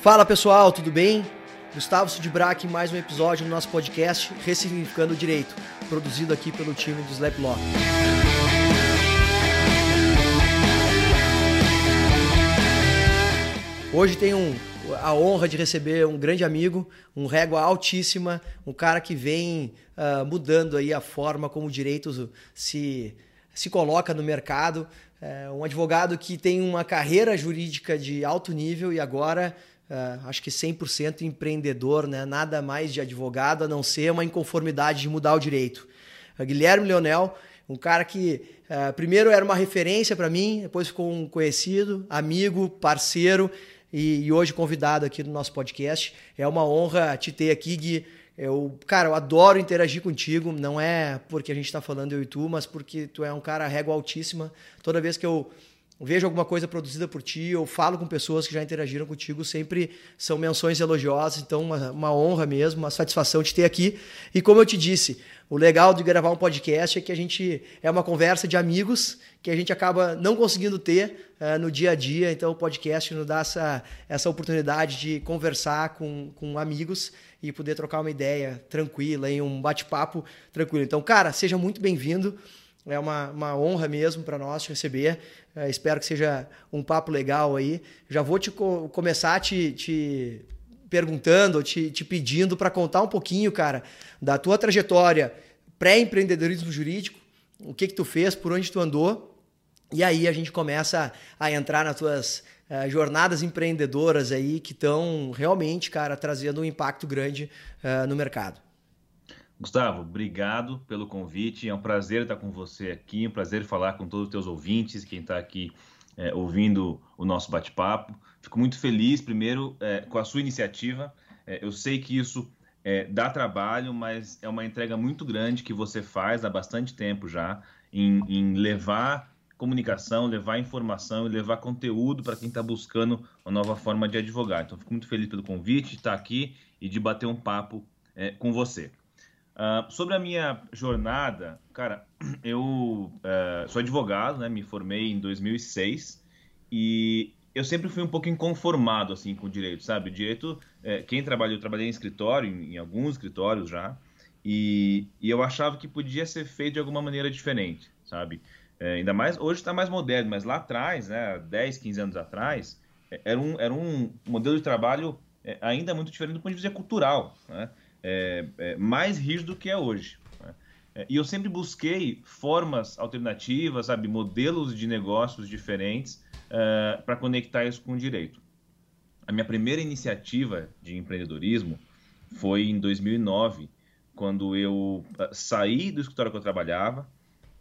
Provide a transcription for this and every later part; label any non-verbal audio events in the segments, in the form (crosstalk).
Fala pessoal, tudo bem? Gustavo Sudbrack em mais um episódio do nosso podcast Ressignificando o Direito, produzido aqui pelo time do Slap Law. Hoje tenho um, a honra de receber um grande amigo, um régua altíssima, um cara que vem uh, mudando aí a forma como o direito se, se coloca no mercado, é um advogado que tem uma carreira jurídica de alto nível e agora uh, acho que 100% empreendedor, né? nada mais de advogado a não ser uma inconformidade de mudar o direito. Uh, Guilherme Leonel, um cara que uh, primeiro era uma referência para mim, depois ficou um conhecido, amigo, parceiro e, e, hoje convidado aqui no nosso podcast. É uma honra te ter aqui, Gui. Eu, cara, eu adoro interagir contigo, não é porque a gente está falando eu e tu, mas porque tu é um cara régua altíssima. Toda vez que eu vejo alguma coisa produzida por ti, ou falo com pessoas que já interagiram contigo, sempre são menções elogiosas, então uma, uma, honra mesmo, uma satisfação de ter aqui. E como eu te disse, o legal de gravar um podcast é que a gente é uma conversa de amigos que a gente acaba não conseguindo ter uh, no dia a dia, então o podcast nos dá essa, essa oportunidade de conversar com, com amigos e poder trocar uma ideia tranquila, em um bate-papo tranquilo. Então, cara, seja muito bem-vindo. É uma, uma honra mesmo para nós te receber. É, espero que seja um papo legal aí. Já vou te co começar te, te perguntando, te, te pedindo para contar um pouquinho, cara, da tua trajetória pré-empreendedorismo jurídico, o que que tu fez, por onde tu andou, e aí a gente começa a entrar nas tuas uh, jornadas empreendedoras aí que estão realmente, cara, trazendo um impacto grande uh, no mercado. Gustavo, obrigado pelo convite. É um prazer estar com você aqui, um prazer falar com todos os teus ouvintes, quem está aqui é, ouvindo o nosso bate-papo. Fico muito feliz, primeiro, é, com a sua iniciativa. É, eu sei que isso é, dá trabalho, mas é uma entrega muito grande que você faz há bastante tempo já em, em levar comunicação, levar informação e levar conteúdo para quem está buscando uma nova forma de advogar. Então, fico muito feliz pelo convite de estar aqui e de bater um papo é, com você. Uh, sobre a minha jornada, cara, (clears throat) eu uh, sou advogado, né? Me formei em 2006 e eu sempre fui um pouco inconformado assim com o direito, sabe? O direito, é, quem trabalha, eu trabalhei em escritório, em, em alguns escritórios já, e, e, eu achava que podia ser feito de alguma maneira diferente, sabe? É, ainda mais hoje está mais moderno, mas lá atrás, né, 10, 15 anos atrás, era um, era um modelo de trabalho ainda muito diferente do ponto de vista cultural, né? É, é, mais rígido do que é hoje. Né? É, e eu sempre busquei formas alternativas, sabe, modelos de negócios diferentes é, para conectar isso com o direito. A minha primeira iniciativa de empreendedorismo foi em 2009, quando eu uh, saí do escritório que eu trabalhava,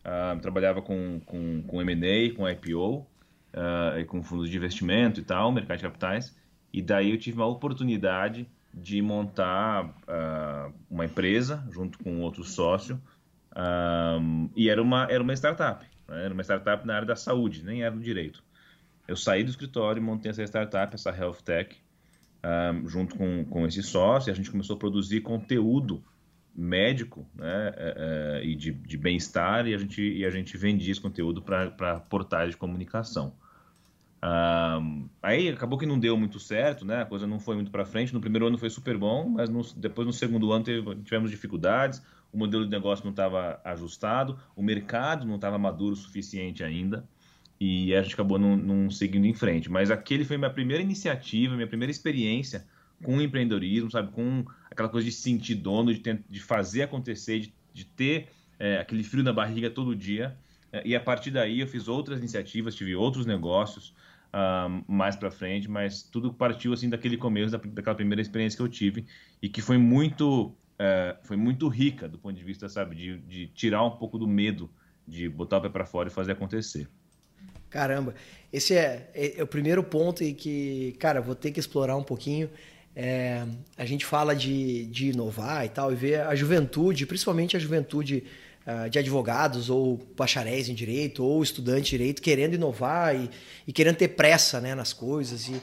uh, trabalhava com, com, com M&A, com IPO, uh, com fundos de investimento e tal, mercado de capitais, e daí eu tive uma oportunidade de montar uh, uma empresa junto com outro sócio um, e era uma, era uma startup, né? era uma startup na área da saúde, nem era no direito. Eu saí do escritório e montei essa startup, essa Health Tech, um, junto com, com esse sócio, a gente começou a produzir conteúdo médico né, é, é, e de, de bem-estar e a gente, e a gente vendia esse conteúdo para portais de comunicação. Aí acabou que não deu muito certo, né? A coisa não foi muito para frente. No primeiro ano foi super bom, mas no, depois no segundo ano teve, tivemos dificuldades. O modelo de negócio não estava ajustado, o mercado não estava maduro o suficiente ainda e a gente acabou não, não, seguindo em frente. Mas aquele foi minha primeira iniciativa, minha primeira experiência com empreendedorismo, sabe? Com aquela coisa de se sentir dono, de, ter, de fazer acontecer, de, de ter é, aquele frio na barriga todo dia. E a partir daí eu fiz outras iniciativas, tive outros negócios uh, mais para frente, mas tudo partiu assim daquele começo, da, daquela primeira experiência que eu tive e que foi muito, uh, foi muito rica do ponto de vista, sabe, de, de tirar um pouco do medo de botar o pé para fora e fazer acontecer. Caramba, esse é, é, é, o primeiro ponto e que, cara, vou ter que explorar um pouquinho. É, a gente fala de, de inovar e tal, e ver a juventude, principalmente a juventude uh, de advogados ou bacharéis em direito ou estudantes de direito querendo inovar e, e querendo ter pressa né, nas coisas. E,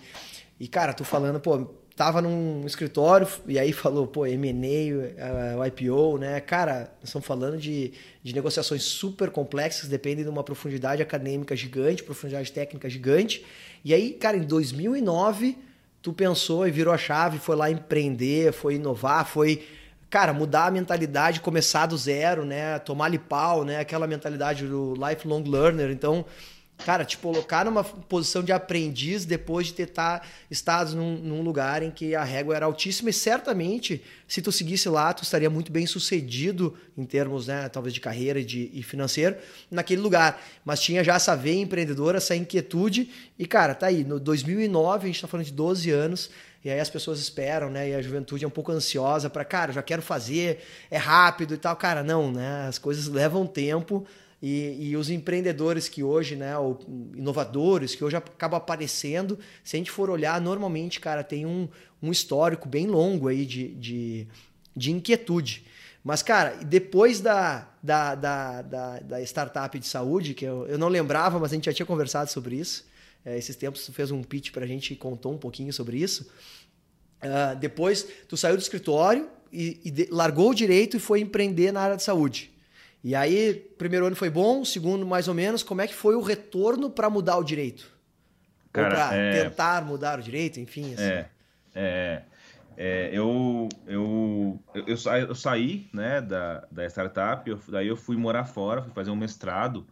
e, cara, tô falando, pô, tava num escritório e aí falou, pô, M&A, uh, IPO, né? Cara, estamos falando de, de negociações super complexas, dependem de uma profundidade acadêmica gigante, profundidade técnica gigante. E aí, cara, em 2009 tu pensou e virou a chave, foi lá empreender, foi inovar, foi cara, mudar a mentalidade, começar do zero, né? Tomar ali pau, né? Aquela mentalidade do lifelong learner. Então, cara, te colocar numa posição de aprendiz depois de ter tá, estado num, num, lugar em que a régua era altíssima e certamente, se tu seguisse lá, tu estaria muito bem sucedido em termos, né, talvez de carreira e, de, e financeiro naquele lugar. Mas tinha já essa veia empreendedora, essa inquietude e, cara, tá aí, no 2009, a gente tá falando de 12 anos, e aí as pessoas esperam, né? E a juventude é um pouco ansiosa para, cara, já quero fazer, é rápido e tal. Cara, não, né? As coisas levam tempo. E, e, os empreendedores que hoje, né, ou inovadores que hoje acabam aparecendo, se a gente for olhar, normalmente, cara, tem um, um histórico bem longo aí de, de, de inquietude. Mas, cara, depois da, da, da, da, da startup de saúde, que eu, eu não lembrava, mas a gente já tinha conversado sobre isso, é, esses tempos tu fez um pitch para a gente e contou um pouquinho sobre isso. Uh, depois tu saiu do escritório e, e de, largou o direito e foi empreender na área de saúde. E aí, primeiro ano foi bom, segundo mais ou menos. Como é que foi o retorno para mudar o direito? Cara, Ou para é... tentar mudar o direito, enfim. Assim. É, é, é, eu, eu, eu, eu, sa, eu saí né, da, da startup, eu, daí eu fui morar fora, fui fazer um mestrado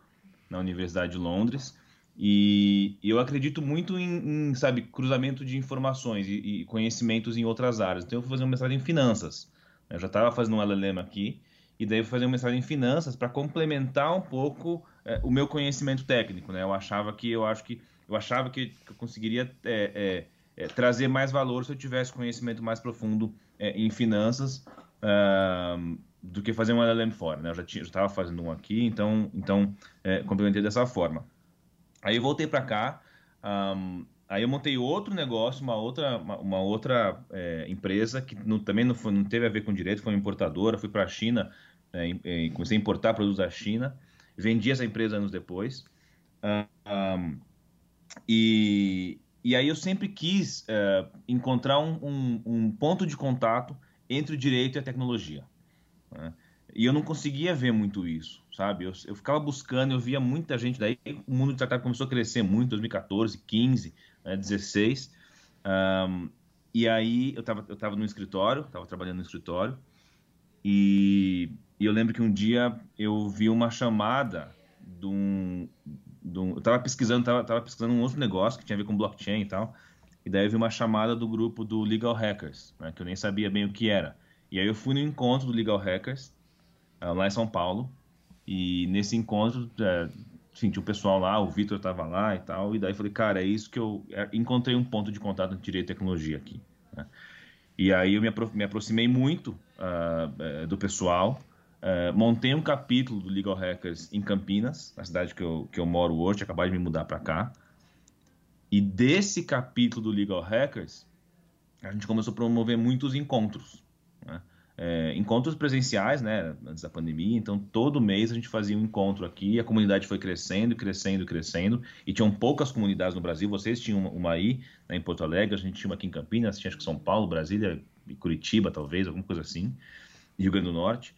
na Universidade de Londres. E, eu acredito muito em, em, sabe, cruzamento de informações e, e, conhecimentos em outras áreas. Então eu fui fazer um mestrado em finanças. Eu já estava fazendo um LLM aqui, e daí eu fui fazer um mestrado em finanças para complementar um pouco é, o meu conhecimento técnico. Né? Eu achava que eu acho que eu achava que, eu conseguiria é, é, é, trazer mais valor se eu tivesse conhecimento mais profundo é, em finanças uh, do que fazer um LLM fora. Né? Eu já estava fazendo um aqui, então, então é, complementei dessa forma. Aí eu voltei para cá, um, aí eu montei outro negócio, uma outra, uma, uma outra é, empresa que não, também não, foi, não, teve a ver com direito, foi uma importadora, fui para a China, é, e comecei a importar produtos da China, vendi essa empresa anos depois. Um, e, e aí eu sempre quis é, encontrar um, um, um, ponto de contato entre o direito e a tecnologia. Né? E eu não conseguia ver muito isso, sabe? Eu, eu ficava buscando, eu via muita gente, daí o mundo de startup começou a crescer muito, 2014, 15, né, 16. Um, e aí eu estava eu tava no escritório, estava trabalhando no escritório, e, e, eu lembro que um dia eu vi uma chamada de um... De um eu estava pesquisando, estava tava pesquisando um outro negócio que tinha a ver com blockchain e tal, e daí eu vi uma chamada do grupo do Legal Hackers, né, que eu nem sabia bem o que era. E aí eu fui no encontro do Legal Hackers, ah, lá em São Paulo. E nesse encontro, é, enfim, o pessoal lá, o Vitor estava lá e tal. E daí falei, cara, é isso que eu é, encontrei um ponto de contato entre direito e tecnologia aqui. Né? E aí eu me, apro me aproximei muito uh, do pessoal. Uh, montei um capítulo do Legal Hackers em Campinas, na cidade que eu, que eu moro hoje, acabei de me mudar para cá. E desse capítulo do Legal Hackers, a gente começou a promover muitos encontros. É, encontros presenciais, né, antes da pandemia. Então, todo mês a gente fazia um encontro aqui. A comunidade foi crescendo, crescendo, crescendo. E tinham poucas comunidades no Brasil. Vocês tinham uma aí, né, em Porto Alegre. A gente tinha uma aqui em Campinas. Tinha acho que São Paulo, Brasília, Curitiba, talvez, alguma coisa assim. Rio Grande do Norte.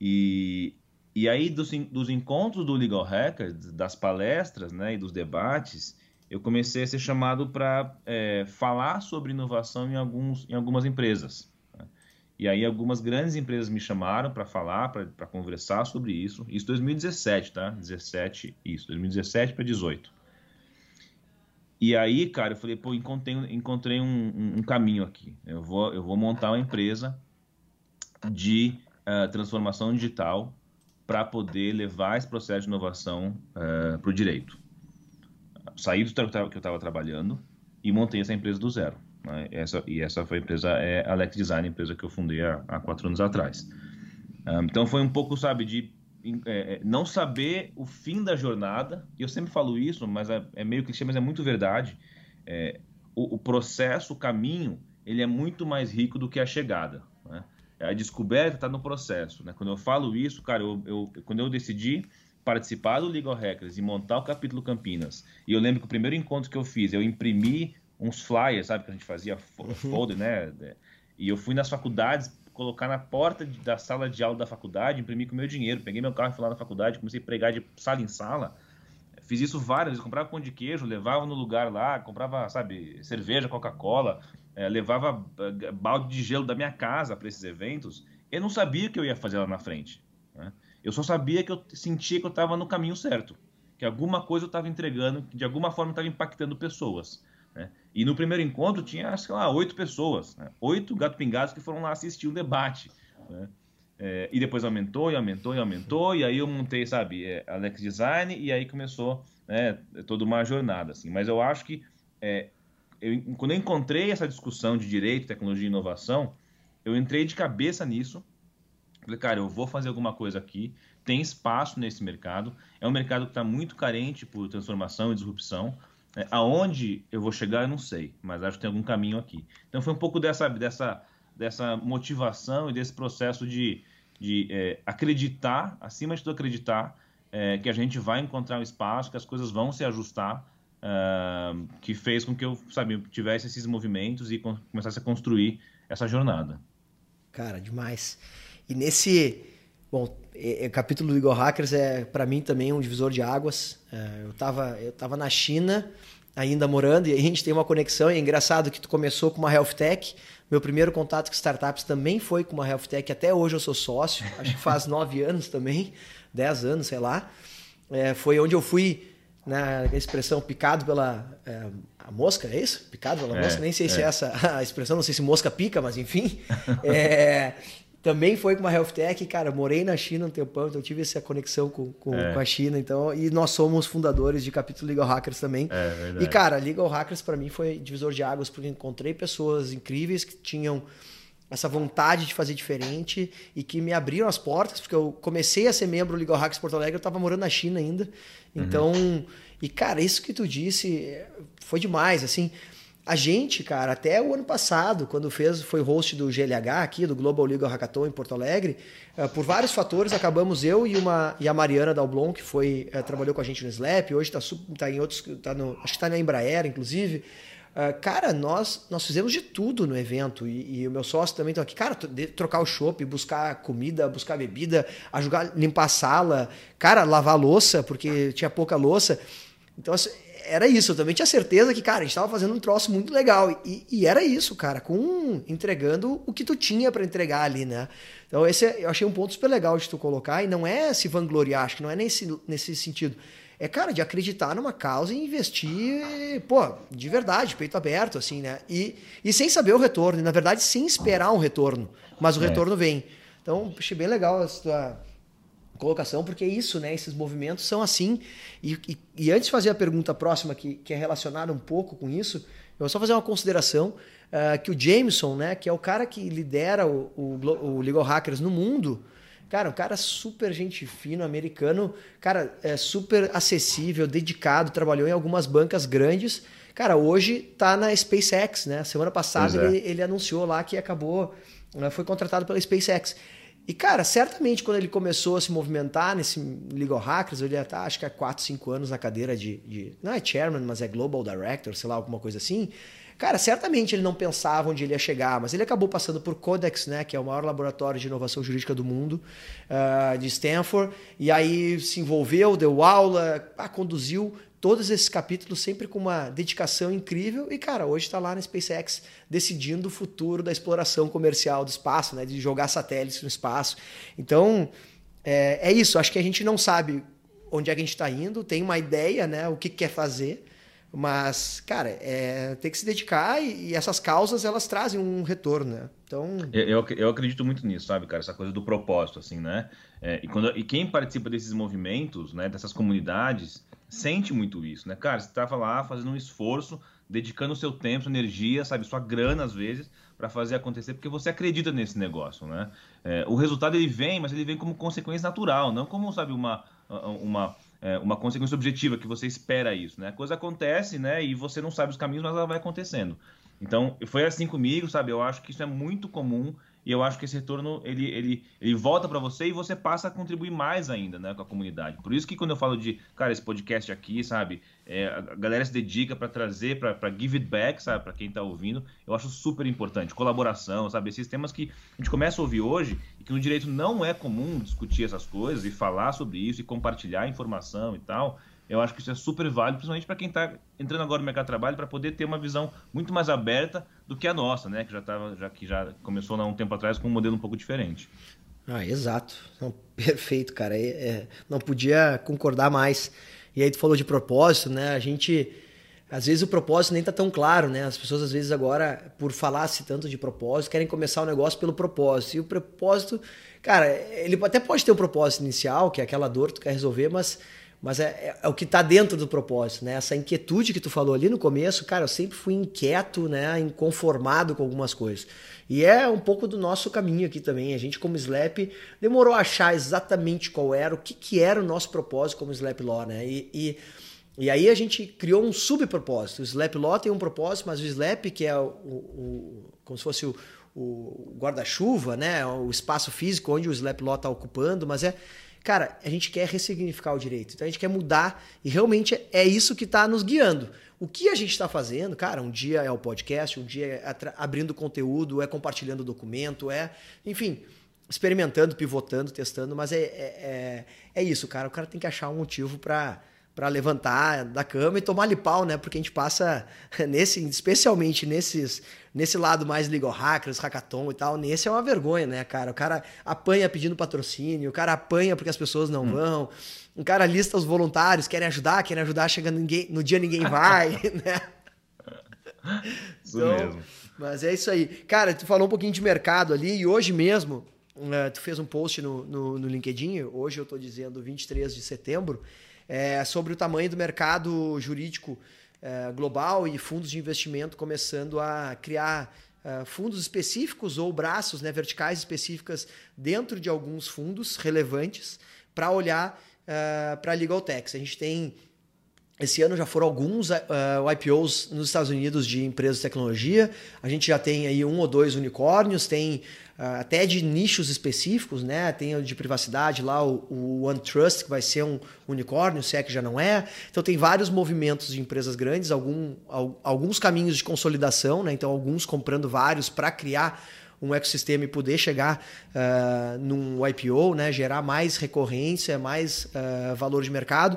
E, e aí, dos, dos encontros do Legal Hacker, das palestras né, e dos debates, eu comecei a ser chamado para é, falar sobre inovação em, alguns, em algumas empresas. E aí algumas grandes empresas me chamaram para falar, para conversar sobre isso. Isso 2017, tá? 17, isso, 2017 para 18. E aí, cara, eu falei, pô, encontrei, encontrei um, um, um, caminho aqui. Eu vou, eu vou montar uma empresa de uh, transformação digital para poder levar esse processo de inovação uh, eh, para o direito. Saí do que eu estava trabalhando e montei essa empresa do zero. Né? Essa, e essa foi a empresa, é a Lex Design, a empresa que eu fundei há, há quatro anos atrás. Um, então foi um pouco, sabe, de é, é, não saber o fim da jornada, e eu sempre falo isso, mas é, é meio clichê, mas é muito verdade. É, o, o, processo, o caminho, ele é muito mais rico do que a chegada. Né? A descoberta está no processo. Né? Quando eu falo isso, cara, eu, eu, quando eu decidi participar do Legal Hackers e montar o capítulo Campinas, e eu lembro que o primeiro encontro que eu fiz, eu imprimi uns flyers, sabe, que a gente fazia uhum. folder, né? E eu fui nas faculdades colocar na porta da sala de aula da faculdade, imprimi com o meu dinheiro, peguei meu carro e fui lá na faculdade, comecei a pregar de sala em sala. Fiz isso várias vezes, comprava pão de queijo, levava no lugar lá, comprava, sabe, cerveja, Coca-Cola, é, levava é, balde de gelo da minha casa para esses eventos, eu não sabia o que eu ia fazer lá na frente. Né? Eu só sabia que eu sentia que eu estava no caminho certo, que alguma coisa eu estava entregando, que de alguma forma estava impactando pessoas. E no primeiro encontro tinha, sei lá, oito pessoas, né? oito gato pingados que foram lá assistir um debate. Né? É, e depois aumentou e aumentou e aumentou, e aí eu montei, sabe, é, Alex Design, e aí começou né, toda uma jornada. Assim. Mas eu acho que é, eu, quando eu encontrei essa discussão de direito, tecnologia e inovação, eu entrei de cabeça nisso. Falei, cara, eu vou fazer alguma coisa aqui. Tem espaço nesse mercado. É um mercado que está muito carente por transformação e disrupção. É, aonde eu vou chegar, eu não sei, mas acho que tem algum caminho aqui. Então foi um pouco dessa, dessa, dessa motivação e desse processo de, de é, acreditar, acima de tudo acreditar, é, que a gente vai encontrar um espaço, que as coisas vão se ajustar uh, que fez com que eu, sabe, tivesse esses movimentos e começasse a construir essa jornada. Cara, demais. E nesse, bom, o capítulo do Eagle Hackers é para mim também um divisor de águas. É, eu tava, eu tava na China ainda morando e a gente tem uma conexão. E é engraçado que tu começou com uma health tech. Meu primeiro contato com startups também foi com uma health tech. Até hoje eu sou sócio. Acho que faz (laughs) nove anos também, dez anos, sei lá. É, foi onde eu fui na expressão picado pela é, mosca, é isso? Picado pela é, mosca? Nem sei é. se é essa a expressão, não sei se mosca pica, mas enfim. (laughs) também foi com uma health tech, cara, morei na China um tempão, então tive essa conexão com, com, é. com, a China, então, e nós somos fundadores de capítulo Legal Hackers também. É, e cara, Legal Hackers para mim foi divisor de águas porque encontrei pessoas incríveis que tinham essa vontade de fazer diferente e que me abriram as portas, porque eu comecei a ser membro do Legal Hackers Porto Alegre, eu estava morando na China ainda. Então, uhum. e cara, isso que tu disse foi demais, assim. A gente, cara, até o ano passado, quando fez, foi host do GLH aqui, do Global Legal Hackathon em Porto Alegre, uh, por vários fatores acabamos eu e uma e a Mariana Dalblon, que foi uh, trabalhou com a gente no Slap, hoje está tá em outros, tá no, acho que está na Embraer, inclusive. Uh, cara, nós, nós fizemos de tudo no evento e, e o meu sócio também está aqui. Cara, trocar o chopp, buscar comida, buscar bebida, ajudar, limpar a sala, cara, lavar louça, porque tinha pouca louça. Então, assim, era isso. Eu também tinha certeza que, cara, a gente estava fazendo um troço muito legal. E, e, era isso, cara, com entregando o que tu tinha para entregar ali, né? Então, esse é, eu achei um ponto super legal de tu colocar. E não é se vangloriar, acho que não é nesse, nesse sentido é, cara, de acreditar numa causa e investir, pô, de verdade, peito aberto, assim, né? E, e sem saber o retorno, e na verdade sem esperar um retorno, mas o é. retorno vem. Então, achei bem legal essa tua colocação, porque é isso, né? Esses movimentos são assim. E, e, e antes de fazer a pergunta próxima, que, que é relacionada um pouco com isso, eu vou só fazer uma consideração uh, que o Jameson, né, que é o cara que lidera o, o, o Legal Hackers no mundo, Cara, um cara super gente fino, americano, cara, é super acessível, dedicado, trabalhou em algumas bancas grandes. Cara, hoje tá na SpaceX, né? Semana passada é. ele, ele, anunciou lá que acabou, né, foi contratado pela SpaceX. E, cara, certamente quando ele começou a se movimentar nesse Legal Hackers, ele já tá, acho que há 4, 5 anos na cadeira de, de. Não é chairman, mas é Global Director, sei lá, alguma coisa assim. Cara, certamente ele não pensava onde ele ia chegar, mas ele acabou passando por Codex, né, que é o maior laboratório de inovação jurídica do mundo, uh, de Stanford, e aí se envolveu, deu aula, ah, conduziu todos esses capítulos sempre com uma dedicação incrível e, cara, hoje está lá na SpaceX decidindo o futuro da exploração comercial do espaço, né, de jogar satélites no espaço. Então, é, é isso, acho que a gente não sabe onde é que a gente está indo, tem uma ideia, né, o que quer fazer, mas, cara, é, tem que se dedicar e, e, essas causas elas trazem um retorno, né? Então. Eu, eu acredito muito nisso, sabe, cara? Essa coisa do propósito, assim, né? É, e, quando, e quem participa desses movimentos, né, dessas comunidades, sente muito isso, né? Cara, você estava lá fazendo um esforço, dedicando seu tempo, sua energia, sabe, sua grana às vezes, para fazer acontecer, porque você acredita nesse negócio, né? É, o resultado ele vem, mas ele vem como consequência natural, não como, sabe, uma. uma é, uma consequência objetiva que você espera isso, né? A coisa acontece, né? E você não sabe os caminhos, mas ela vai acontecendo. Então, foi assim comigo, sabe? Eu acho que isso é muito comum e eu acho que esse retorno ele, ele, ele volta para você e você passa a contribuir mais ainda né, com a comunidade. Por isso que quando eu falo de, cara, esse podcast aqui, sabe, é, a galera se dedica para trazer, para give it back, sabe, para quem está ouvindo, eu acho super importante. Colaboração, sabe, esses temas que a gente começa a ouvir hoje e que no direito não é comum discutir essas coisas e falar sobre isso e compartilhar informação e tal. Eu acho que isso é super válido, principalmente para quem está entrando agora no mercado de trabalho, para poder ter uma visão muito mais aberta do que a nossa, né? Que já tava, já que já começou há um tempo atrás com um modelo um pouco diferente. Ah, exato. Não, (laughs) perfeito, cara. É, é, não podia concordar mais. E aí tu falou de propósito, né? A gente às vezes o propósito nem tá tão claro, né? As pessoas às vezes agora, por falar-se tanto de propósito, querem começar o negócio pelo propósito. E o propósito, cara, ele até pode ter um propósito inicial, que é aquela dor que tu quer resolver, mas mas é, é, é, o que está dentro do propósito, né? Essa inquietude que tu falou ali no começo, cara, eu sempre fui inquieto, né? Inconformado com algumas coisas. E é um pouco do nosso caminho aqui também. A gente, como Slap, demorou a achar exatamente qual era, o que, que era o nosso propósito como Slap Law, né? E, e, e aí a gente criou um subpropósito. O Slap Law tem um propósito, mas o Slap, que é o, o como se fosse o, o guarda-chuva, né? O espaço físico onde o Slap Law está ocupando, mas é Cara, a gente quer ressignificar o direito, então a gente quer mudar e realmente é isso que está nos guiando. O que a gente está fazendo, cara, um dia é o podcast, um dia é abrindo conteúdo, é compartilhando documento, é, enfim, experimentando, pivotando, testando, mas é, é, é, é isso, cara. O cara tem que achar um motivo para para levantar da cama e tomar-lhe pau, né? Porque a gente passa (laughs) nesse, especialmente nesses, nesse lado mais legal hackers, hackathon e tal, nesse é uma vergonha, né, cara? O cara apanha pedindo patrocínio, o cara apanha porque as pessoas não hum. vão. Um cara lista os voluntários, querem ajudar, querem ajudar, chegando ninguém, no dia ninguém vai, (laughs) né? Isso então, mesmo. Mas é isso aí. Cara, tu falou um pouquinho de mercado ali e hoje mesmo, uh, tu fez um post no, no, no LinkedIn, hoje eu tô dizendo 23 de setembro, é, sobre o tamanho do mercado jurídico é, global e fundos de investimento começando a criar é, fundos específicos ou braços né, verticais específicas dentro de alguns fundos relevantes para olhar é, para a Legal Tax. A gente tem esse ano já foram alguns uh, IPOs nos Estados Unidos de empresas de tecnologia. A gente já tem aí um ou dois unicórnios, tem uh, até de nichos específicos, né? Tem o de privacidade lá, o, o OneTrust, que vai ser um unicórnio, se é que já não é. Então tem vários movimentos de empresas grandes, algum, alguns caminhos de consolidação, né? Então alguns comprando vários para criar um ecossistema e poder chegar uh, num IPO, né? Gerar mais recorrência, mais valor de mercado.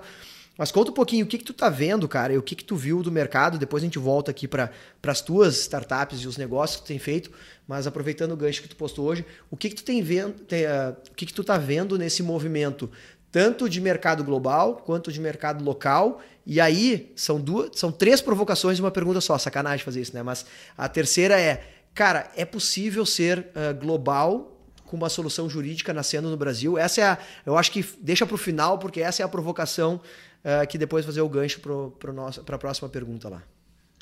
Mas conta um pouquinho o que, que tu tá vendo, cara, e o que, que tu viu do mercado. Depois a gente volta aqui para as tuas startups e os negócios que tu tem feito. Mas aproveitando o gancho que tu postou hoje, o que, que tu tem vendo, tem, uh, o que, que tu tá vendo nesse movimento, tanto de mercado global quanto de mercado local? E aí são duas, são três provocações e uma pergunta só. Sacanagem fazer isso, né? Mas a terceira é, cara, é possível ser uh, global com uma solução jurídica nascendo no Brasil? Essa é a, eu acho que deixa para o final, porque essa é a provocação uh, que depois fazer o gancho para a próxima pergunta lá.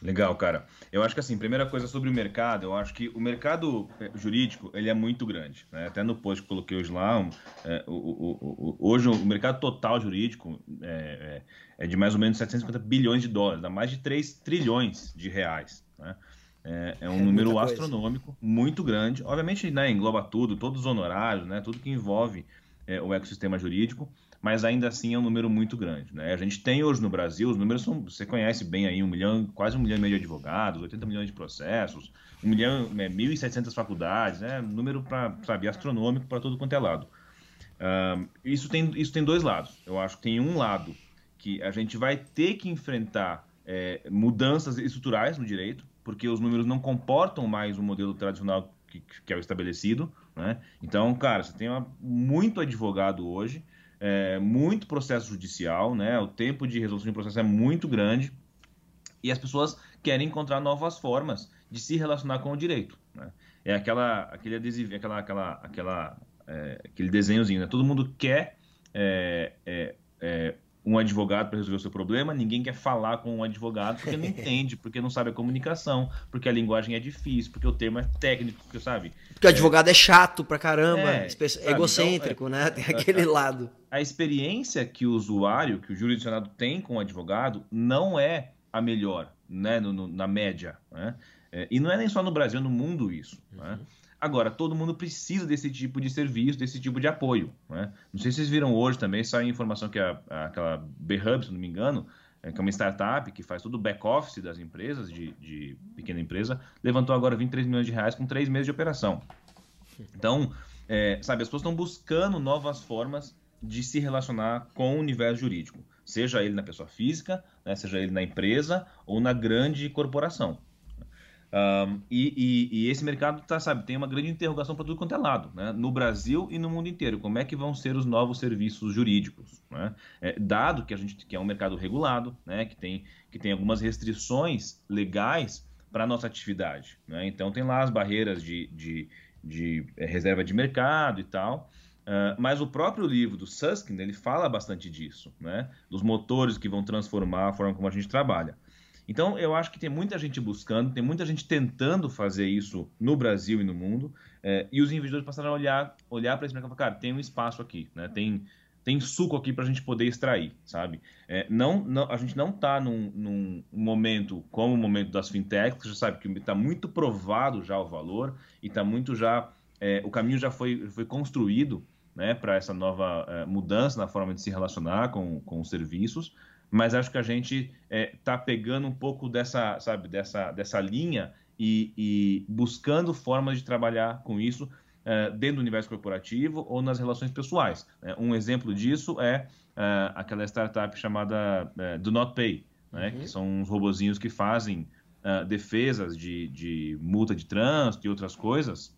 Legal, cara. Eu acho que assim, primeira coisa sobre o mercado, eu acho que o mercado eh, jurídico ele é muito grande. Né? Até no post que coloquei hoje lá, um, é, o, o, o, hoje o mercado total jurídico é, é, é, de mais ou menos 750 bilhões de dólares, dá mais de 3 trilhões de reais. Né? É, é, um é número astronômico, muito grande. Obviamente, né, engloba tudo, todos os honorários, né, tudo que envolve o ecossistema jurídico mas ainda assim é um número muito grande. Né? A gente tem hoje no Brasil, os números são, você conhece bem aí, um milhão, quase um milhão e meio de advogados, 80 milhões de processos, um milhão, é, 1.700 faculdades, né? número para, sabe, astronômico para todo quanto é lado. Isso, tem, isso tem dois lados. Eu acho que tem um lado que a gente vai ter que enfrentar é, mudanças estruturais no direito, porque os números não comportam mais o modelo tradicional que, que é o estabelecido. Né? Então, cara, você tem uma, muito advogado hoje é, muito processo judicial, né? O tempo de resolução de processo é muito grande e as pessoas querem encontrar novas formas de se relacionar com o direito. Né? É aquela, aquele adesivo, aquela, aquela, aquela, é, aquele desenhozinho. Né? Todo mundo quer é, é, é um advogado para resolver o seu problema, ninguém quer falar com um advogado porque não (laughs) entende, porque não sabe a comunicação, porque a linguagem é difícil, porque o termo é técnico, porque sabe? Porque o advogado é chato pra caramba, é, egocêntrico, então, é, né? Tem aquele a, lado. A experiência que o usuário, que o jurisdicionado tem com o advogado, não é a melhor, né? No, no, na média, né? É, e não é nem só no Brasil, é no mundo isso, né? uhum. né? Agora, todo mundo precisa desse tipo de serviço, desse tipo de apoio. Né? Não sei se vocês viram hoje também, saiu informação que a, a, aquela B-Hub, se não me engano, é, que é uma startup que faz todo o back-office das empresas, de, de, pequena empresa, levantou agora 23 milhões de reais com três meses de operação. Então, é, sabe, as pessoas estão buscando novas formas de se relacionar com o universo jurídico, seja ele na pessoa física, né, seja ele na empresa ou na grande corporação. Um, e, e, e, esse mercado tá, sabe, tem uma grande interrogação para tudo quanto é lado, né? no Brasil e no mundo inteiro. Como é que vão ser os novos serviços jurídicos? Né? É, dado que a gente que é um mercado regulado, né? que, tem, que tem algumas restrições legais para a nossa atividade. Né? Então tem lá as barreiras de, de, de é, reserva de mercado e tal. Uh, mas o próprio livro do Susskind ele fala bastante disso, né? dos motores que vão transformar a forma como a gente trabalha. Então, eu acho que tem muita gente buscando, tem muita gente tentando fazer isso no Brasil e no mundo, é, e os investidores passaram a olhar, olhar para esse mercado e falar, cara, tem um espaço aqui, né? tem, tem suco aqui para a gente poder extrair, sabe? É, não, não, a gente não está num, num, momento como o momento das fintechs, que já sabe que está muito provado já o valor e está muito já, é, o caminho já foi, foi construído né, para essa nova mudança na forma de se relacionar com, com os serviços, mas acho que a gente está é, tá pegando um pouco dessa, sabe, dessa, dessa linha e, e buscando formas de trabalhar com isso é, dentro do universo corporativo ou nas relações pessoais. Né? Um exemplo disso é, é aquela startup chamada é, Do Not Pay, né? uhum. que são uns robozinhos que fazem é, defesas de, de multa de trânsito e outras coisas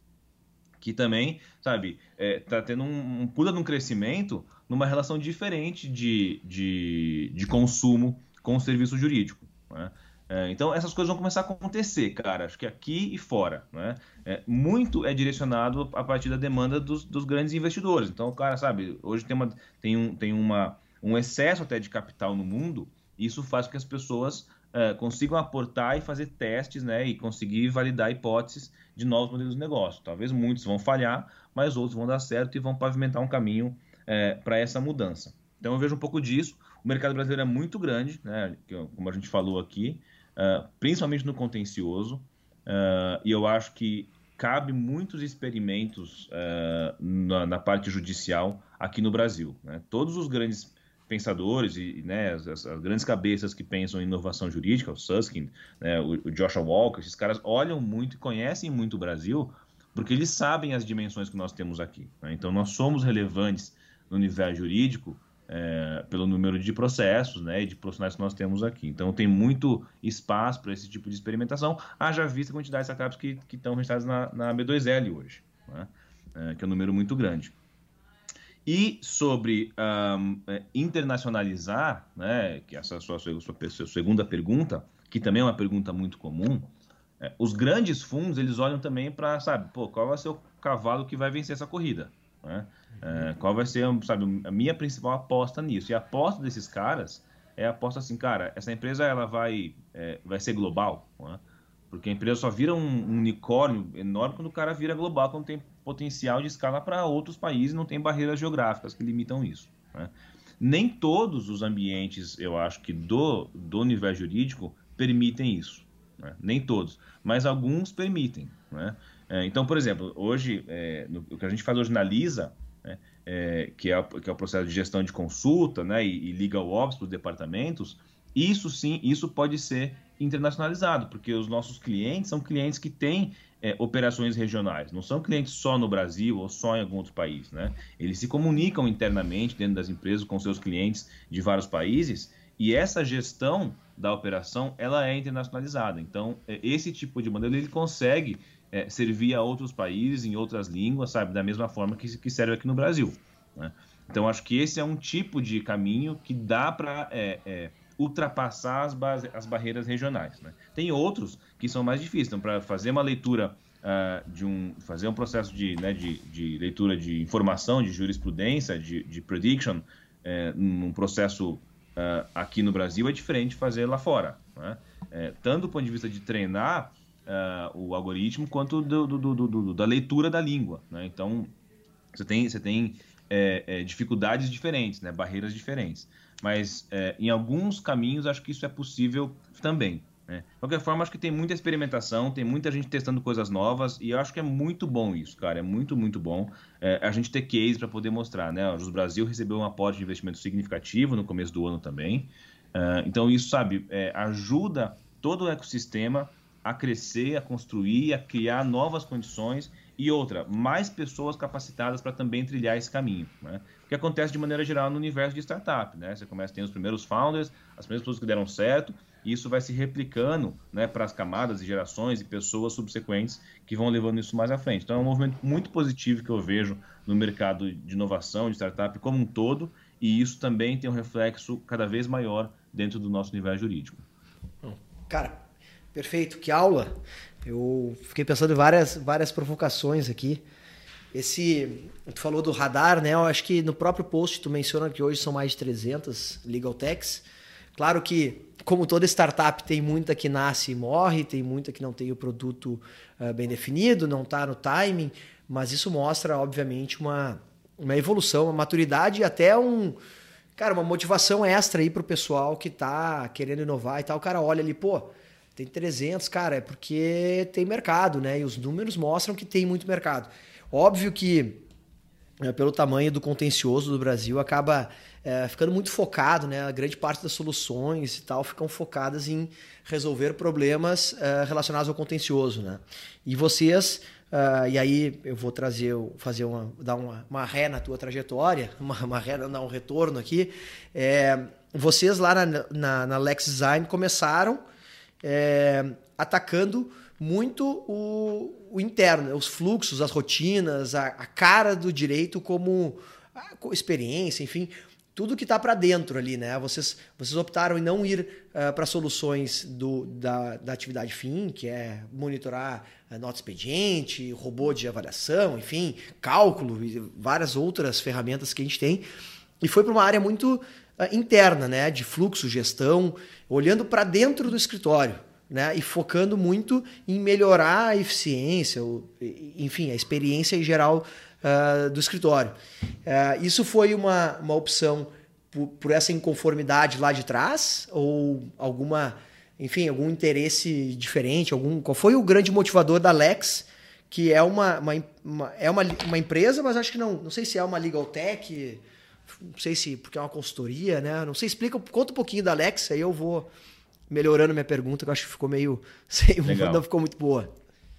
que também, sabe, está tendo um, um puta de um crescimento numa relação diferente de, de, de consumo com o serviço jurídico. Né? É, então, essas coisas vão começar a acontecer, cara. Acho que aqui e fora. Né? É, muito é direcionado a partir da demanda dos, dos, grandes investidores. Então, cara, sabe, hoje tem, uma, tem, um, tem uma, um excesso até de capital no mundo. Isso faz com que as pessoas é, consigam aportar e fazer testes né, e conseguir validar hipóteses de novos modelos de negócio. Talvez muitos vão falhar, mas outros vão dar certo e vão pavimentar um caminho é, para essa mudança. Então eu vejo um pouco disso. O mercado brasileiro é muito grande, né, como a gente falou aqui, uh, principalmente no contencioso, uh, e eu acho que cabe muitos experimentos uh, na, na, parte judicial aqui no Brasil. Né? Todos os grandes pensadores e né, as, as, grandes cabeças que pensam em inovação jurídica, o Susskind, né, o, o Joshua Walker, esses caras olham muito e conhecem muito o Brasil porque eles sabem as dimensões que nós temos aqui. Né? Então nós somos relevantes no universo jurídico é, pelo número de processos né, e de profissionais que nós temos aqui. Então, tem muito espaço para esse tipo de experimentação, haja vista a quantidade de startups que, que estão registradas na, na B2L hoje, né, é, que é um número muito grande. E sobre um, é, internacionalizar, né, que essa é a sua, sua, sua, segunda pergunta, que também é uma pergunta muito comum, é, os grandes fundos eles olham também para, sabe, pô, qual vai ser o cavalo que vai vencer essa corrida? Né? É, qual vai ser, sabe, a minha principal aposta nisso? E a aposta desses caras é a aposta assim, cara, essa empresa ela vai, é, vai ser global, né? porque a empresa só vira um, um, unicórnio enorme quando o cara vira global, quando tem potencial de escala para outros países, não tem barreiras geográficas que limitam isso. Né? Nem todos os ambientes, eu acho que do, do universo jurídico permitem isso. Né? Nem todos, mas alguns permitem. Né? É, então, por exemplo, hoje, é, no, o que a gente faz hoje na Lisa, né, é, que, é, que, é, o processo de gestão de consulta né, e, e legal ops para os departamentos, isso sim, isso pode ser internacionalizado, porque os nossos clientes são clientes que têm é, operações regionais, não são clientes só no Brasil ou só em algum outro país. Né? Eles se comunicam internamente dentro das empresas com seus clientes de vários países e essa gestão da operação ela é internacionalizada. Então, é, esse tipo de modelo ele consegue é, servir a outros países em outras línguas, sabe, da mesma forma que, que serve aqui no Brasil. Né? Então, acho que esse é um tipo de caminho que dá para é, é, ultrapassar as, base, as barreiras regionais. Né? Tem outros que são mais difíceis. Então, para fazer uma leitura uh, de um, fazer um processo de, né, de, de, leitura de informação, de jurisprudência, de, de prediction, é, num processo uh, aqui no Brasil é diferente de fazer lá fora. Né? É, tanto do ponto de vista de treinar uh, o algoritmo quanto do, do, do, da leitura da língua. Né? Então, você tem, você tem é, é, dificuldades diferentes, né? barreiras diferentes. Mas é, em alguns caminhos acho que isso é possível também. Né? De qualquer forma, acho que tem muita experimentação, tem muita gente testando coisas novas e eu acho que é muito bom isso, cara. É muito, muito bom é, a gente ter case para poder mostrar. Né? O Brasil recebeu um aporte de investimento significativo no começo do ano também. Uh, então, isso, sabe, é, ajuda todo o ecossistema a crescer, a construir, a criar novas condições e outra, mais pessoas capacitadas para também trilhar esse caminho. Né? O que acontece de maneira geral no universo de startup. Né? Você começa a ter os primeiros founders, as primeiras pessoas que deram certo, e isso vai se replicando né, para as camadas e gerações e pessoas subsequentes que vão levando isso mais à frente. Então é um movimento muito positivo que eu vejo no mercado de inovação, de startup como um todo, e isso também tem um reflexo cada vez maior dentro do nosso universo jurídico. Cara, perfeito, que aula! Eu fiquei pensando em várias, várias provocações aqui. Esse, tu falou do radar, né? Eu acho que no próprio post tu menciona que hoje são mais de 300 legal techs. Claro que, como toda startup, tem muita que nasce e morre, tem muita que não tem o produto uh, bem definido, não está no timing, mas isso mostra, obviamente, uma, uma evolução, uma maturidade e até um, cara, uma motivação extra aí para o pessoal que está querendo inovar e tal. O cara olha ali, pô, tem 300, cara, é porque tem mercado, né? E os números mostram que tem muito mercado. Óbvio que, é, pelo tamanho do contencioso do Brasil, acaba é, ficando muito focado, né? A grande parte das soluções e tal ficam focadas em resolver problemas é, relacionados ao contencioso, né? E vocês, uh, e aí eu vou trazer, fazer uma, dar uma, uma ré na tua trajetória, (laughs) uma, uma ré, dar um retorno aqui. É, vocês lá na, na, na Lex Design começaram é, atacando muito o, o, interno, os fluxos, as rotinas, a, a cara do direito como experiência, enfim, tudo que está para dentro ali, né? Vocês, vocês optaram em não ir uh, para soluções do, da, da atividade fim, que é monitorar uh, nota expediente, robô de avaliação, enfim, cálculo e várias outras ferramentas que a gente tem, e foi para uma área muito interna, né? De fluxo, gestão, olhando para dentro do escritório. Né, e focando muito em melhorar a eficiência, enfim, a experiência em geral uh, do escritório. Uh, isso foi uma, uma opção por, por, essa inconformidade lá de trás ou alguma, enfim, algum interesse diferente? Algum, qual foi o grande motivador da Lex, que é uma, uma, uma é uma, uma empresa, mas acho que não, não sei se é uma legal tech, não sei se porque é uma consultoria, né? Não sei, explica, conta um pouquinho da Lex, aí eu vou melhorando minha pergunta, que eu acho que ficou meio. (laughs) Sei, não ficou muito boa.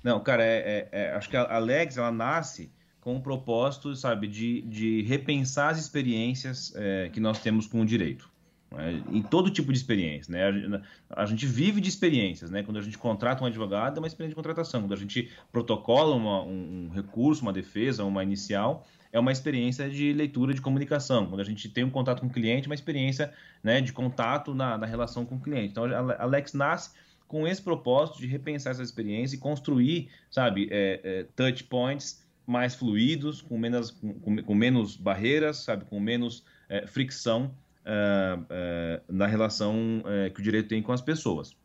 Não, cara, é, é, é, acho que a Alex ela nasce com o propósito, sabe, de, de repensar as experiências é, que nós temos com o direito. Né? Em todo tipo de experiência, né? A, a, gente vive de experiências, né? Quando a gente contrata um advogado, é uma experiência de contratação. Quando a gente protocola uma, um, um recurso, uma defesa, uma inicial, é uma experiência de leitura de comunicação. Quando a gente tem um contato com o cliente, uma experiência né, de contato na, na relação com o cliente. Então, a Alex nasce com esse propósito de repensar essa experiência e construir, sabe, é, é, touch points mais fluidos, com menos, com, com menos barreiras, sabe, com menos é, fricção uh, uh, na relação uh, que o direito tem com as pessoas.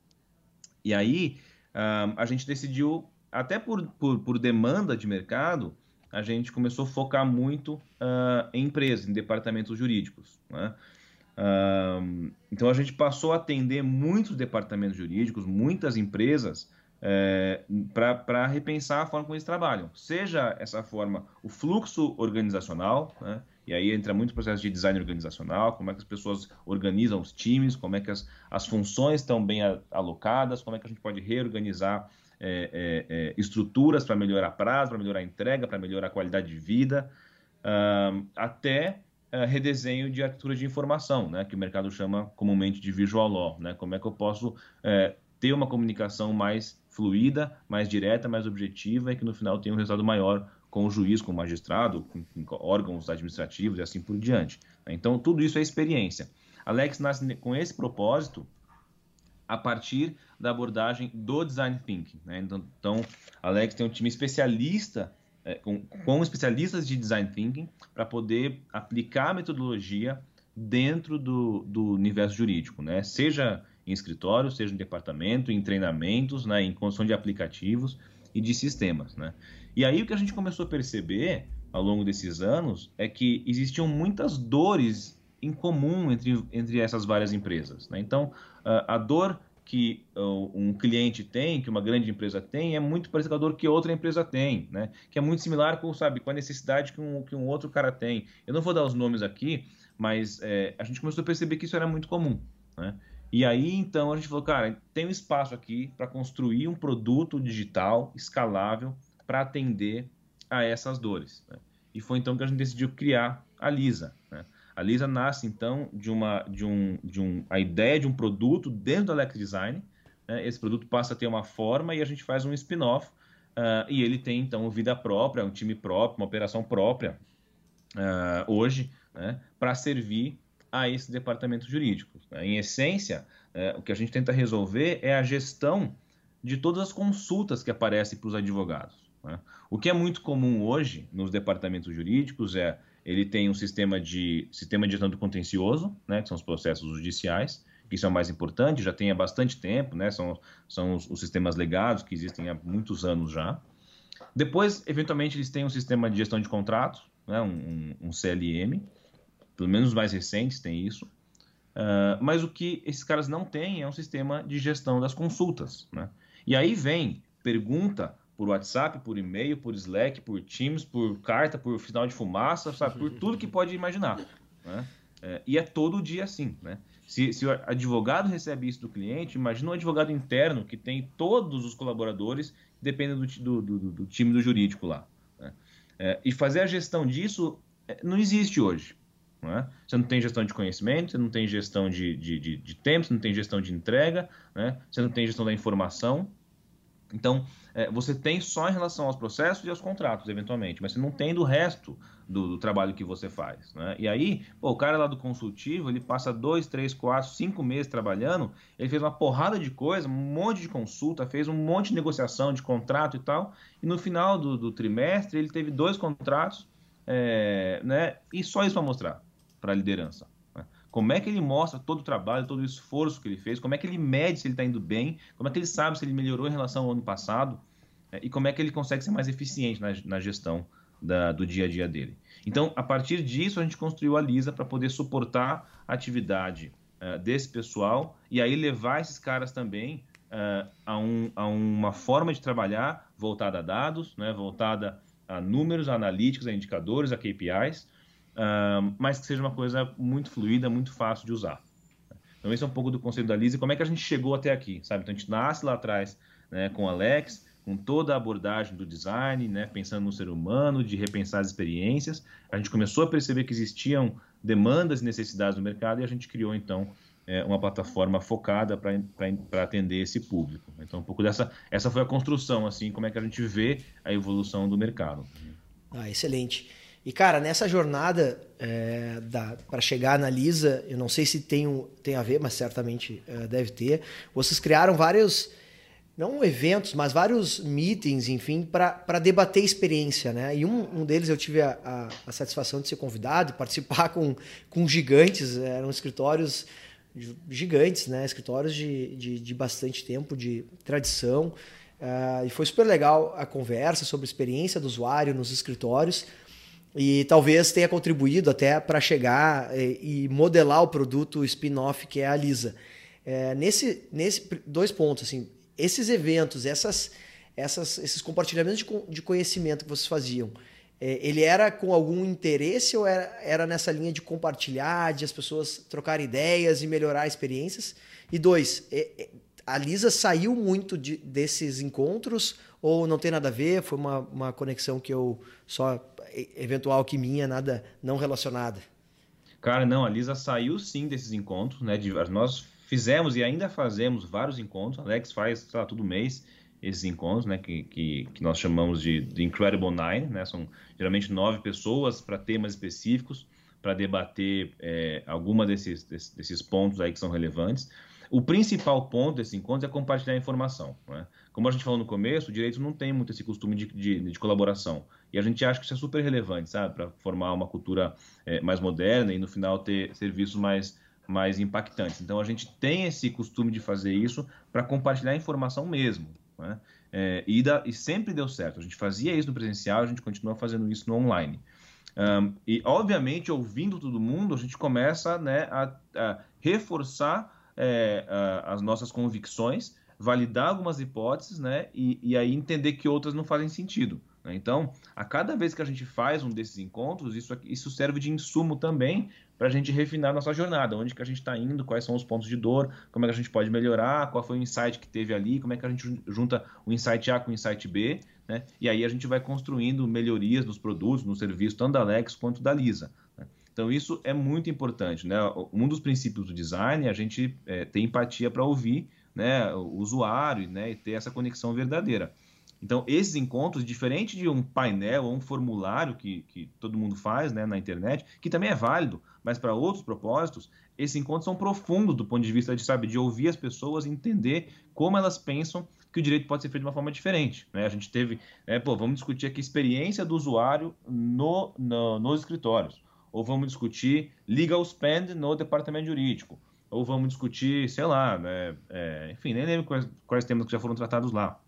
E aí, a gente decidiu, até por, por, por demanda de mercado, a gente começou a focar muito uh, em empresas, em departamentos jurídicos. Né? Uh, então a gente passou a atender muitos departamentos jurídicos, muitas empresas, é, para repensar a forma como eles trabalham. Seja essa forma, o fluxo organizacional, né? e aí entra muito o processo de design organizacional, como é que as pessoas organizam os times, como é que as, as funções estão bem alocadas, como é que a gente pode reorganizar é, é, é, estruturas para melhorar prazo, para melhorar entrega, para melhorar a qualidade de vida, até uh, redesenho de arquitetura de informação, né, que o mercado chama comumente de visual law, né, como é que eu posso é, ter uma comunicação mais fluida, mais direta, mais objetiva e que no final tenha um resultado maior com o juiz, com o magistrado, com, com órgãos administrativos e assim por diante. Né. Então, tudo isso é experiência. Alex nasce com esse propósito a partir da abordagem do design thinking. Né? Então, então, Alex tem um time especialista, é, com, com especialistas de design thinking, para poder aplicar a metodologia dentro do, do universo jurídico, né? seja em escritório, seja em departamento, em treinamentos, né? em construção de aplicativos e de sistemas. Né? E aí o que a gente começou a perceber ao longo desses anos é que existiam muitas dores em comum entre, entre essas várias empresas. Né? Então, a dor que um cliente tem, que uma grande empresa tem, é muito parecido com a dor que outra empresa tem, né? Que é muito similar com, sabe, com a necessidade que um, que um outro cara tem. Eu não vou dar os nomes aqui, mas é, a gente começou a perceber que isso era muito comum, né? E aí, então, a gente falou, cara, tem um espaço aqui para construir um produto digital escalável para atender a essas dores. Né? E foi então que a gente decidiu criar a Lisa. Né? A Lisa nasce então de uma de um de um a ideia de um produto dentro do Alex Design. Né? Esse produto passa a ter uma forma e a gente faz um spin-off uh, e ele tem então vida própria, um time próprio, uma operação própria uh, hoje, né? para servir a esses departamentos jurídicos. Né? Em essência, uh, o que a gente tenta resolver é a gestão de todas as consultas que aparecem para os advogados. Né? O que é muito comum hoje nos departamentos jurídicos é ele tem um sistema de sistema de do contencioso, né, que são os processos judiciais, que isso é o mais importante, já tem há bastante tempo, né, são, são os, os sistemas legados que existem há muitos anos já. Depois, eventualmente, eles têm um sistema de gestão de contratos, né, um, um CLM, pelo menos os mais recentes têm isso. Uh, mas o que esses caras não têm é um sistema de gestão das consultas. Né? E aí vem pergunta por WhatsApp, por e-mail, por Slack, por Teams, por carta, por final de fumaça, sabe? por tudo que pode imaginar. Né? É, e é todo dia assim. Né? Se, se, o advogado recebe isso do cliente, imagina um advogado interno que tem todos os colaboradores, dependem do, do, do, do time do jurídico lá. Né? É, e fazer a gestão disso é, não existe hoje. Né? Você não tem gestão de conhecimento, você não tem gestão de, de, de, de tempo, você não tem gestão de entrega, né? você não tem gestão da informação. Então, é, você tem só em relação aos processos e aos contratos, eventualmente, mas você não tem do resto do, do trabalho que você faz. Né? E aí, pô, o cara lá do consultivo, ele passa dois, três, quatro, cinco meses trabalhando, ele fez uma porrada de coisa, um monte de consulta, fez um monte de negociação de contrato e tal, e no final do, do trimestre ele teve dois contratos, é, né? E só isso para mostrar para a liderança. Como é que ele mostra todo o trabalho, todo o esforço que ele fez? Como é que ele mede se ele está indo bem? Como é que ele sabe se ele melhorou em relação ao ano passado? É, e como é que ele consegue ser mais eficiente na, na gestão da, do dia a dia dele? Então, a partir disso, a gente construiu a Lisa para poder suportar a atividade uh, desse pessoal e aí levar esses caras também uh, a, um, a, uma forma de trabalhar voltada a dados, né, voltada a números, a analíticos, a indicadores, a KPIs, mas que seja uma coisa muito fluida, muito fácil de usar. Então, esse é um pouco do conceito da Lisa e como é que a gente chegou até aqui, sabe? Então, a gente nasce lá atrás né, com o Alex, com toda a abordagem do design, né, pensando no ser humano, de repensar as experiências. A gente começou a perceber que existiam demandas e necessidades do mercado e a gente criou, então, é, uma plataforma focada para atender esse público. Então, um pouco dessa essa foi a construção, assim, como é que a gente vê a evolução do mercado. Ah, excelente. E, cara, nessa jornada é, para chegar na Lisa, eu não sei se tem, tem a ver, mas certamente é, deve ter. Vocês criaram vários, não eventos, mas vários meetings, enfim, para debater experiência, né? E um, um deles eu tive a, a, a satisfação de ser convidado participar com, com gigantes, eram escritórios gigantes, né? Escritórios de, de, de bastante tempo, de tradição. Uh, e foi super legal a conversa sobre a experiência do usuário nos escritórios e talvez tenha contribuído até para chegar e, eh, e, modelar o produto spin-off que é a Lisa. É, nesse, nesse dois pontos, assim, esses eventos, essas, essas, esses compartilhamentos de, de conhecimento que vocês faziam, é, ele era com algum interesse ou era, era nessa linha de compartilhar, de as pessoas trocarem ideias e melhorar experiências? E dois, é, é, a Lisa saiu muito de, desses encontros ou não tem nada a ver? Foi uma, uma conexão que eu só eventual minha, nada não relacionada? Cara, não, a Lisa saiu sim desses encontros, né? De, nós fizemos e ainda fazemos vários encontros. Alex faz, sei lá, todo mês esses encontros, né? Que, que, que nós chamamos de, de Incredible Nine, né? São geralmente nove pessoas para temas específicos, para debater é, alguma desses, desses, desses pontos aí que são relevantes. O principal ponto desse encontro é compartilhar informação. Né? Como a gente falou no começo, o direito não tem muito esse costume de, de, de colaboração. E a gente acha que isso é super relevante, sabe? Para formar uma cultura é, mais moderna e no final ter serviços mais, mais impactantes. Então a gente tem esse costume de fazer isso para compartilhar informação mesmo. Né? É, e, da, e, sempre deu certo. A gente fazia isso no presencial, a gente continua fazendo isso no online. Um, e, obviamente, ouvindo todo mundo, a gente começa né, a, a reforçar é, a, as nossas convicções, validar algumas hipóteses né, e, e aí entender que outras não fazem sentido. Né? Então, a cada vez que a gente faz um desses encontros, isso, isso serve de insumo também para a gente refinar nossa jornada, onde que a gente está indo, quais são os pontos de dor, como é que a gente pode melhorar, qual foi o insight que teve ali, como é que a gente junta o insight A com o insight B, né? e aí a gente vai construindo melhorias nos produtos, no serviço, tanto da Alex quanto da Lisa. Né? Então, isso é muito importante. Né? Um dos princípios do design é a gente é, ter empatia para ouvir né, o usuário né, e ter essa conexão verdadeira. Então, esses encontros, diferente de um painel ou um formulário que, que todo mundo faz né, na internet, que também é válido, mas para outros propósitos, esses encontros são profundos do ponto de vista de, sabe, de ouvir as pessoas, entender como elas pensam que o direito pode ser feito de uma forma diferente. Né? A gente teve, é, pô, vamos discutir aqui a experiência do usuário no, no, nos escritórios, ou vamos discutir legal spend no departamento jurídico, ou vamos discutir, sei lá, né, é, enfim, nem lembro quais, quais temas que já foram tratados lá.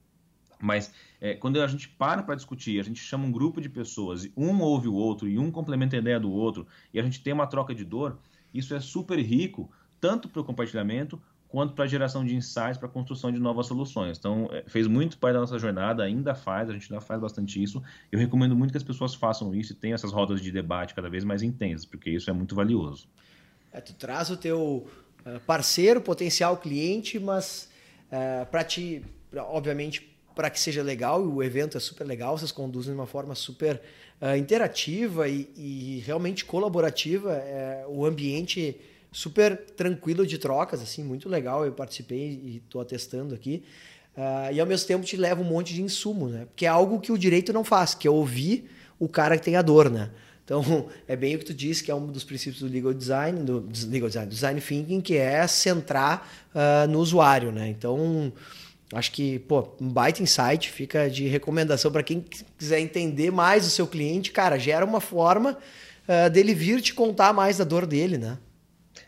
Mas é, quando a gente para para discutir, a gente chama um grupo de pessoas, um ouve o outro e um complementa a ideia do outro, e a gente tem uma troca de dor, isso é super rico, tanto para o compartilhamento quanto para a geração de insights, para a construção de novas soluções. Então, é, fez muito parte da nossa jornada, ainda faz, a gente ainda faz bastante isso. Eu recomendo muito que as pessoas façam isso e tenham essas rodas de debate cada vez mais intensas, porque isso é muito valioso. É, tu traz o teu é, parceiro, potencial cliente, mas é, para ti, obviamente, para que seja legal, e o evento é super legal, vocês conduzem de uma forma super uh, interativa e, e, realmente colaborativa, é, o ambiente super tranquilo de trocas, assim, muito legal, eu participei e estou atestando aqui, uh, e ao mesmo tempo te leva um monte de insumo, né? Porque é algo que o direito não faz, que é ouvir o cara que tem a dor, né? Então, (laughs) é bem o que tu disse, que é um dos princípios do legal design, do legal design, design thinking, que é centrar uh, no usuário, né? Então, Acho que, pô, um baita insight, fica de recomendação para quem quiser entender mais o seu cliente, cara, gera uma forma uh, dele vir te contar mais da dor dele, né?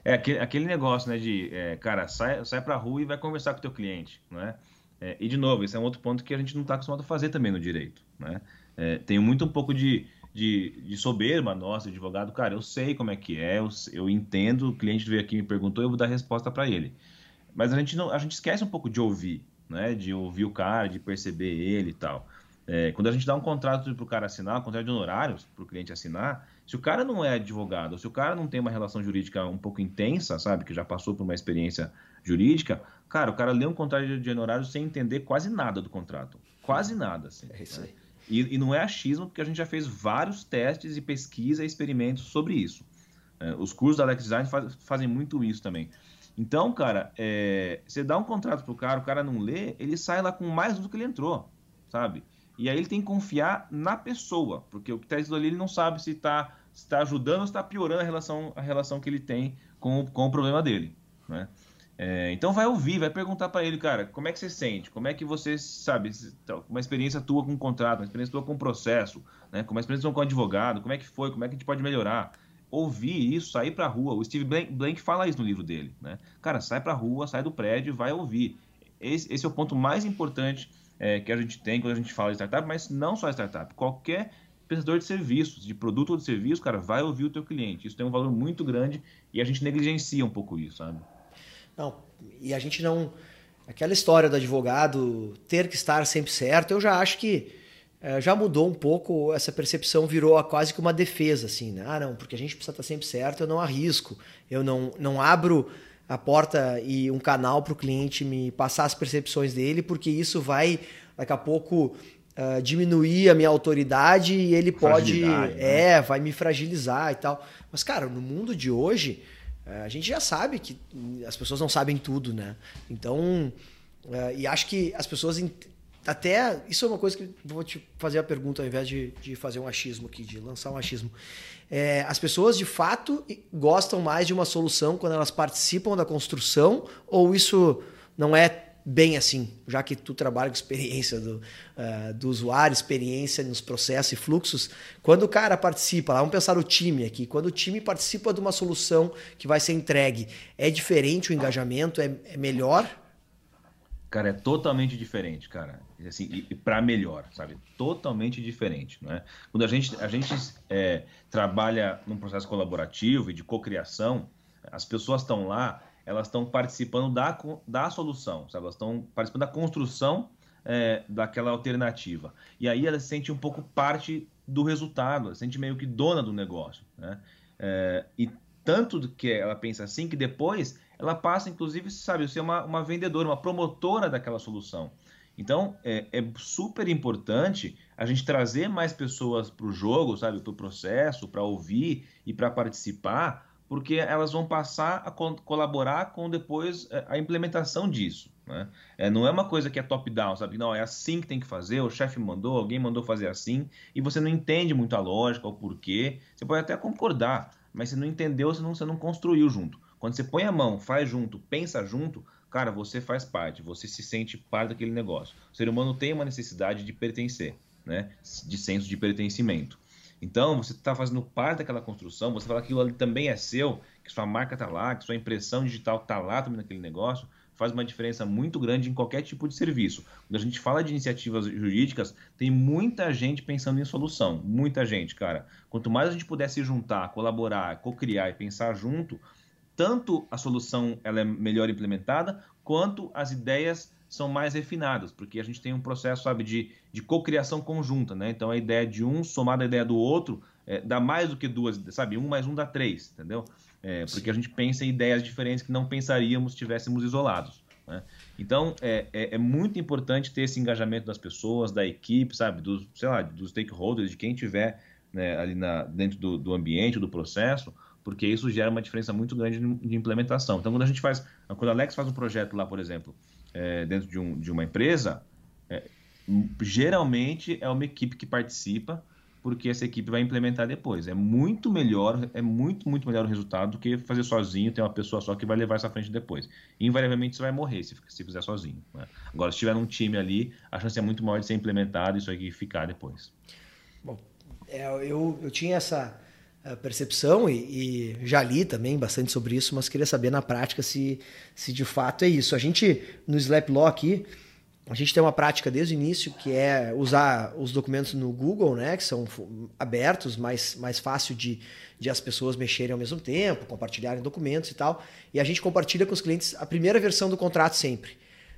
É aquele, aquele negócio, né, de, é, cara, sai, sai pra rua e vai conversar com o teu cliente, né? É, e, de novo, esse é um outro ponto que a gente não está acostumado a fazer também no direito, né? É, tem muito um pouco de, de, de soberba nossa, advogado, cara, eu sei como é que é, eu, eu entendo, o cliente veio aqui e me perguntou, eu vou dar resposta para ele. Mas a gente, não, a gente esquece um pouco de ouvir, né? De ouvir o cara, de perceber ele e tal. É, quando a gente dá um contrato para o cara assinar, um contrato de honorários para o cliente assinar, se o cara não é advogado, se o cara não tem uma relação jurídica um pouco intensa, sabe, que já passou por uma experiência jurídica, cara, o cara lê um contrato de honorários sem entender quase nada do contrato. Quase nada. Assim, é isso aí. Né? E, e, não é achismo, porque a gente já fez vários testes e pesquisa e experimentos sobre isso. É, os cursos da Alex Design faz, fazem muito isso também. Então, cara, é, você dá um contrato pro cara, o cara não lê, ele sai lá com mais do que ele entrou, sabe? E aí ele tem que confiar na pessoa, porque o que está escrito ali ele não sabe se está se tá ajudando ou se está piorando a relação, a relação que ele tem com, com o problema dele, né? É, então vai ouvir, vai perguntar para ele, cara, como é que você sente? Como é que você sabe, uma experiência tua com um contrato, uma experiência tua com um processo, né? Como uma experiência tua com um advogado, como é que foi, como é que a gente pode melhorar? Ouvir isso, sair para a rua. O Steve Blank, fala isso no livro dele, né? Cara, sai para a rua, sai do prédio, vai ouvir. Esse, esse é o ponto mais importante é, que a gente tem quando a gente fala de startup, mas não só startup. Qualquer prestador de serviços, de produto ou de serviço, cara, vai ouvir o teu cliente. Isso tem um valor muito grande e a gente negligencia um pouco isso, sabe? Não, e a gente não... Aquela história do advogado ter que estar sempre certo, eu já acho que já mudou um pouco, essa percepção virou quase que uma defesa, assim, né? Ah, não, porque a gente precisa estar sempre certo, eu não arrisco, eu não, não abro a porta e um canal para o cliente me passar as percepções dele, porque isso vai, daqui a pouco, uh, diminuir a minha autoridade e ele pode, né? é, vai me fragilizar e tal. Mas, cara, no mundo de hoje, uh, a gente já sabe que as pessoas não sabem tudo, né? Então, uh, e acho que as pessoas até isso é uma coisa que vou te fazer a pergunta ao invés de, de fazer um achismo aqui, de lançar um achismo. É, as pessoas de fato gostam mais de uma solução quando elas participam da construção ou isso não é bem assim, já que tu trabalha com experiência do, uh, do usuário, experiência nos processos e fluxos. Quando o cara participa, lá, vamos pensar o time aqui, quando o time participa de uma solução que vai ser entregue, é diferente o engajamento, é, é melhor? Cara, é totalmente diferente, cara. Assim, e, e para melhor, sabe? Totalmente diferente, né? Quando a gente, a gente é, trabalha num processo colaborativo e de cocriação, as pessoas estão lá, elas estão participando da, da solução, sabe? Elas estão participando da construção é, daquela alternativa. E aí ela se sente um pouco parte do resultado, ela se sente meio que dona do negócio, né? É, e tanto que ela pensa assim que depois ela passa, inclusive, sabe, ser uma, uma vendedora, uma promotora daquela solução. Então, é, é super importante a gente trazer mais pessoas para o jogo, sabe, para o processo, para ouvir e para participar, porque elas vão passar a co colaborar com depois é, a implementação disso. Né? É, não é uma coisa que é top-down, sabe? Não, é assim que tem que fazer, o chefe mandou, alguém mandou fazer assim, e você não entende muito a lógica, o porquê. Você pode até concordar, mas você não entendeu, você não, você não construiu junto. Quando você põe a mão, faz junto, pensa junto, cara, você faz parte, você se sente parte daquele negócio. O ser humano tem uma necessidade de pertencer, né? de senso de pertencimento. Então, você está fazendo parte daquela construção, você fala que aquilo ali também é seu, que sua marca está lá, que sua impressão digital está lá também naquele negócio, faz uma diferença muito grande em qualquer tipo de serviço. Quando a gente fala de iniciativas jurídicas, tem muita gente pensando em solução, muita gente, cara. Quanto mais a gente puder se juntar, colaborar, co-criar e pensar junto, tanto a solução ela é melhor implementada, quanto as ideias são mais refinadas, porque a gente tem um processo, sabe, de, de cocriação conjunta, né? Então a ideia de um somada à ideia do outro é, dá mais do que duas, sabe? Um mais um dá três, entendeu? É, porque a gente pensa em ideias diferentes que não pensaríamos se estivéssemos isolados. Né? Então é, é, é, muito importante ter esse engajamento das pessoas, da equipe, sabe, dos, sei lá, dos stakeholders, de quem tiver né, ali na, dentro do, do ambiente, do processo, porque isso gera uma diferença muito grande de implementação. Então, quando a gente faz, quando a Alex faz um projeto lá, por exemplo, é, dentro de, um, de, uma empresa, é, geralmente é uma equipe que participa, porque essa equipe vai implementar depois. É muito melhor, é muito, muito melhor o resultado do que fazer sozinho, ter uma pessoa só que vai levar essa frente depois. invariavelmente você vai morrer se, se fizer sozinho. Né? Agora, se tiver um time ali, a chance é muito maior de ser implementado e isso aqui ficar depois. Bom, é, eu, eu tinha essa percepção e, e, já li também bastante sobre isso, mas queria saber na prática se, se de fato é isso. A gente, no Slaplaw aqui, a gente tem uma prática desde o início que é usar os documentos no Google, né, que são abertos, mais, mais fácil de, de as pessoas mexerem ao mesmo tempo, compartilharem documentos e tal. E a gente compartilha com os clientes a primeira versão do contrato sempre.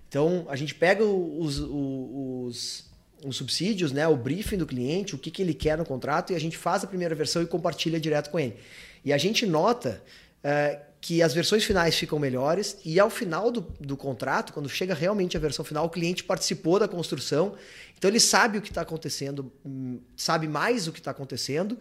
Então, a gente pega os, os, os os subsídios, né, o briefing do cliente, o que, que ele quer no contrato, e a gente faz a primeira versão e compartilha direto com ele. E a gente nota uh, que as versões finais ficam melhores, e ao final do, do contrato, quando chega realmente a versão final, o cliente participou da construção, então ele sabe o que está acontecendo, hum, sabe mais o que está acontecendo,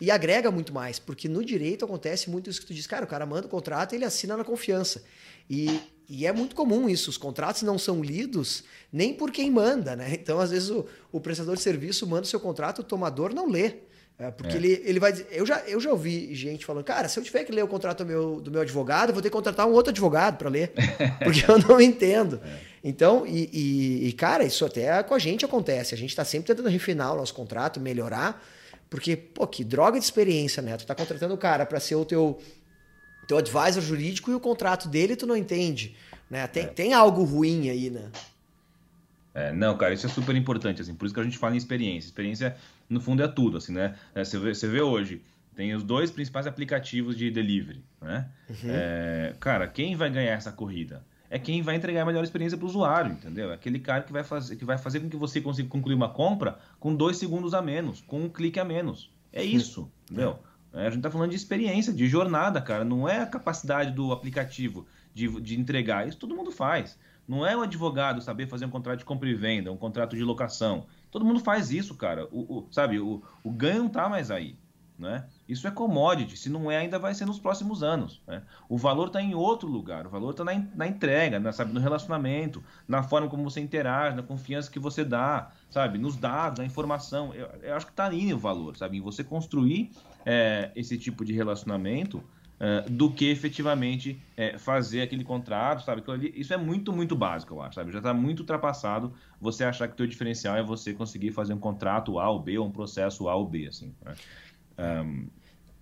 e agrega muito mais, porque no direito acontece muito isso que tu diz, cara, o cara manda o contrato e ele assina na confiança. E, e é muito comum isso, os contratos não são lidos nem por quem manda, né? Então, às vezes, o, o prestador de serviço manda o seu contrato, o tomador não lê. É, porque é. Ele, ele vai dizer. Eu já, eu já ouvi gente falando, cara, se eu tiver que ler o contrato do meu, do meu advogado, eu vou ter que contratar um outro advogado para ler, (laughs) porque eu não entendo. É. Então, e, e, e, cara, isso até com a gente acontece. A gente está sempre tentando refinar o nosso contrato, melhorar, porque, pô, que droga de experiência, né? Tu tá contratando o cara para ser o teu, teu advisor jurídico e o contrato dele tu não entende. Né? Tem, é. tem algo ruim aí, né? É, não, cara, isso é super importante, assim, por isso que a gente fala em experiência. Experiência, no fundo, é tudo, assim, né? É, você, vê, você vê hoje, tem os dois principais aplicativos de delivery, né? Uhum. É, cara, quem vai ganhar essa corrida? É quem vai entregar a melhor experiência para o usuário, entendeu? É aquele cara que vai, fazer, que vai fazer com que você consiga concluir uma compra com dois segundos a menos, com um clique a menos. É isso, entendeu? É, a gente está falando de experiência, de jornada, cara. Não é a capacidade do aplicativo de, de entregar. Isso todo mundo faz. Não é o advogado saber fazer um contrato de compra e venda, um contrato de locação. Todo mundo faz isso, cara. O, o sabe, o, o ganho não está mais aí. Né? Isso é commodity, se não é, ainda vai ser nos próximos anos. Né? O valor está em outro lugar, o valor está na, na, entrega, na, sabe, no relacionamento, na forma como você interage, na confiança que você dá, sabe, nos dados, na informação. Eu, eu acho que está aí o valor, sabe, em você construir é, esse tipo de relacionamento é, do que efetivamente é, fazer aquele contrato, sabe? Isso é muito, muito básico, eu acho, sabe? Já está muito ultrapassado você achar que o teu diferencial é você conseguir fazer um contrato A ou B ou um processo A ou B, assim. Né? Um...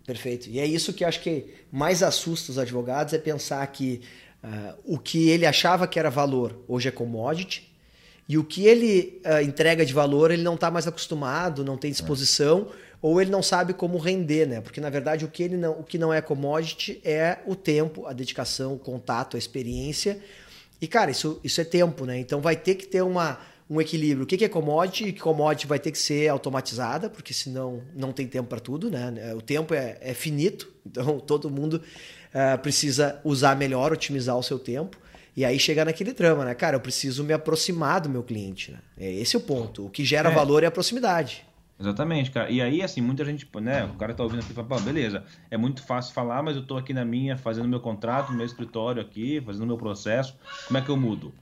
Perfeito. E é isso que acho que mais assusta os advogados, é pensar que uh, o que ele achava que era valor hoje é commodity, e o que ele uh, entrega de valor ele não está mais acostumado, não tem disposição, é. ou ele não sabe como render, né? Porque na verdade o que, ele não, o que não é commodity é o tempo, a dedicação, o contato, a experiência. E cara, isso, isso é tempo, né? Então vai ter que ter uma um equilíbrio. O que é commodity? Commodity vai ter que ser automatizada, porque senão não tem tempo para tudo, né? O tempo é, é, finito, (laughs) então todo mundo uh, precisa usar melhor, otimizar o seu tempo. E aí chega naquele drama, né? Cara, eu preciso me aproximar do meu cliente, né? É esse o ponto. O que gera é. valor é a proximidade. Exatamente, cara. E aí, assim, muita gente, né? O cara tá ouvindo aqui e fala, beleza, é muito fácil falar, mas eu tô aqui na minha, fazendo meu contrato, no meu escritório aqui, fazendo meu processo. Como é que eu mudo?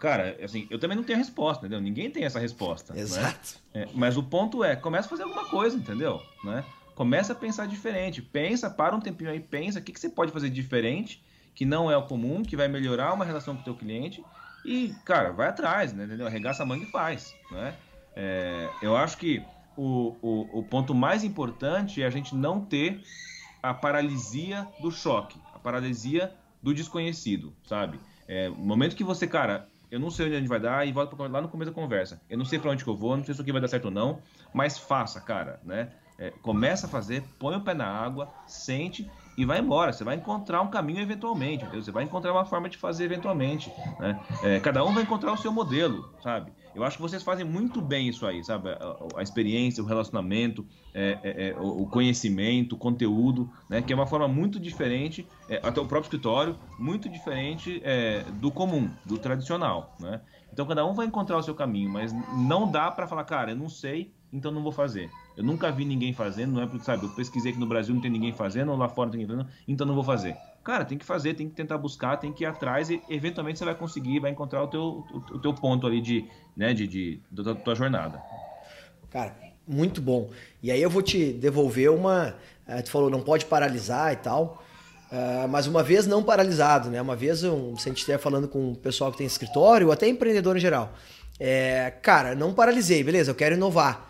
Cara, assim, eu também não tenho a resposta, entendeu? Ninguém tem essa resposta. Né? Exato. Né? É, mas o ponto é, começa a fazer alguma coisa, entendeu? Né? Começa a pensar diferente. Pensa, para um tempinho aí, pensa o que, que você pode fazer diferente, que não é o comum, que vai melhorar uma relação com o teu cliente. E, cara, vai atrás, né? Entendeu? Arregaça a manga e faz. Né? É, eu acho que o, o, o ponto mais importante é a gente não ter a paralisia do choque, a paralisia do desconhecido, sabe? É, no momento que você, cara, eu não sei onde a gente vai dar e volta lá no começo da conversa. Eu não sei para onde que eu vou, não sei se isso aqui vai dar certo ou não, mas faça, cara, né? É, começa a fazer, põe o pé na água, sente e vai embora. Você vai encontrar um caminho eventualmente, entendeu? Você vai encontrar uma forma de fazer eventualmente, né? É, cada um vai encontrar o seu modelo, sabe? Eu acho que vocês fazem muito bem isso aí, sabe? A, a experiência, o relacionamento, é, é, é o conhecimento, o conteúdo, né? Que é uma forma muito diferente, é, até o próprio escritório, muito diferente é, do comum, do tradicional, né? Então cada um vai encontrar o seu caminho, mas não dá para falar, cara, eu não sei, então não vou fazer. Eu nunca vi ninguém fazendo, não é porque, sabe, eu pesquisei que no Brasil não tem ninguém fazendo, ou lá fora não tem ninguém fazendo, então não vou fazer. Cara, tem que fazer, tem que tentar buscar, tem que ir atrás e eventualmente você vai conseguir, vai encontrar o teu, o, o teu ponto ali de, né, de, de, da tua jornada. Cara, muito bom. E aí eu vou te devolver uma. Uh, tu falou, não pode paralisar e tal. Uh, mas uma vez não paralisado, né? Uma vez um, se a gente estiver falando com o pessoal que tem escritório, ou até empreendedor em geral. É, cara, não paralisei, beleza, eu quero inovar.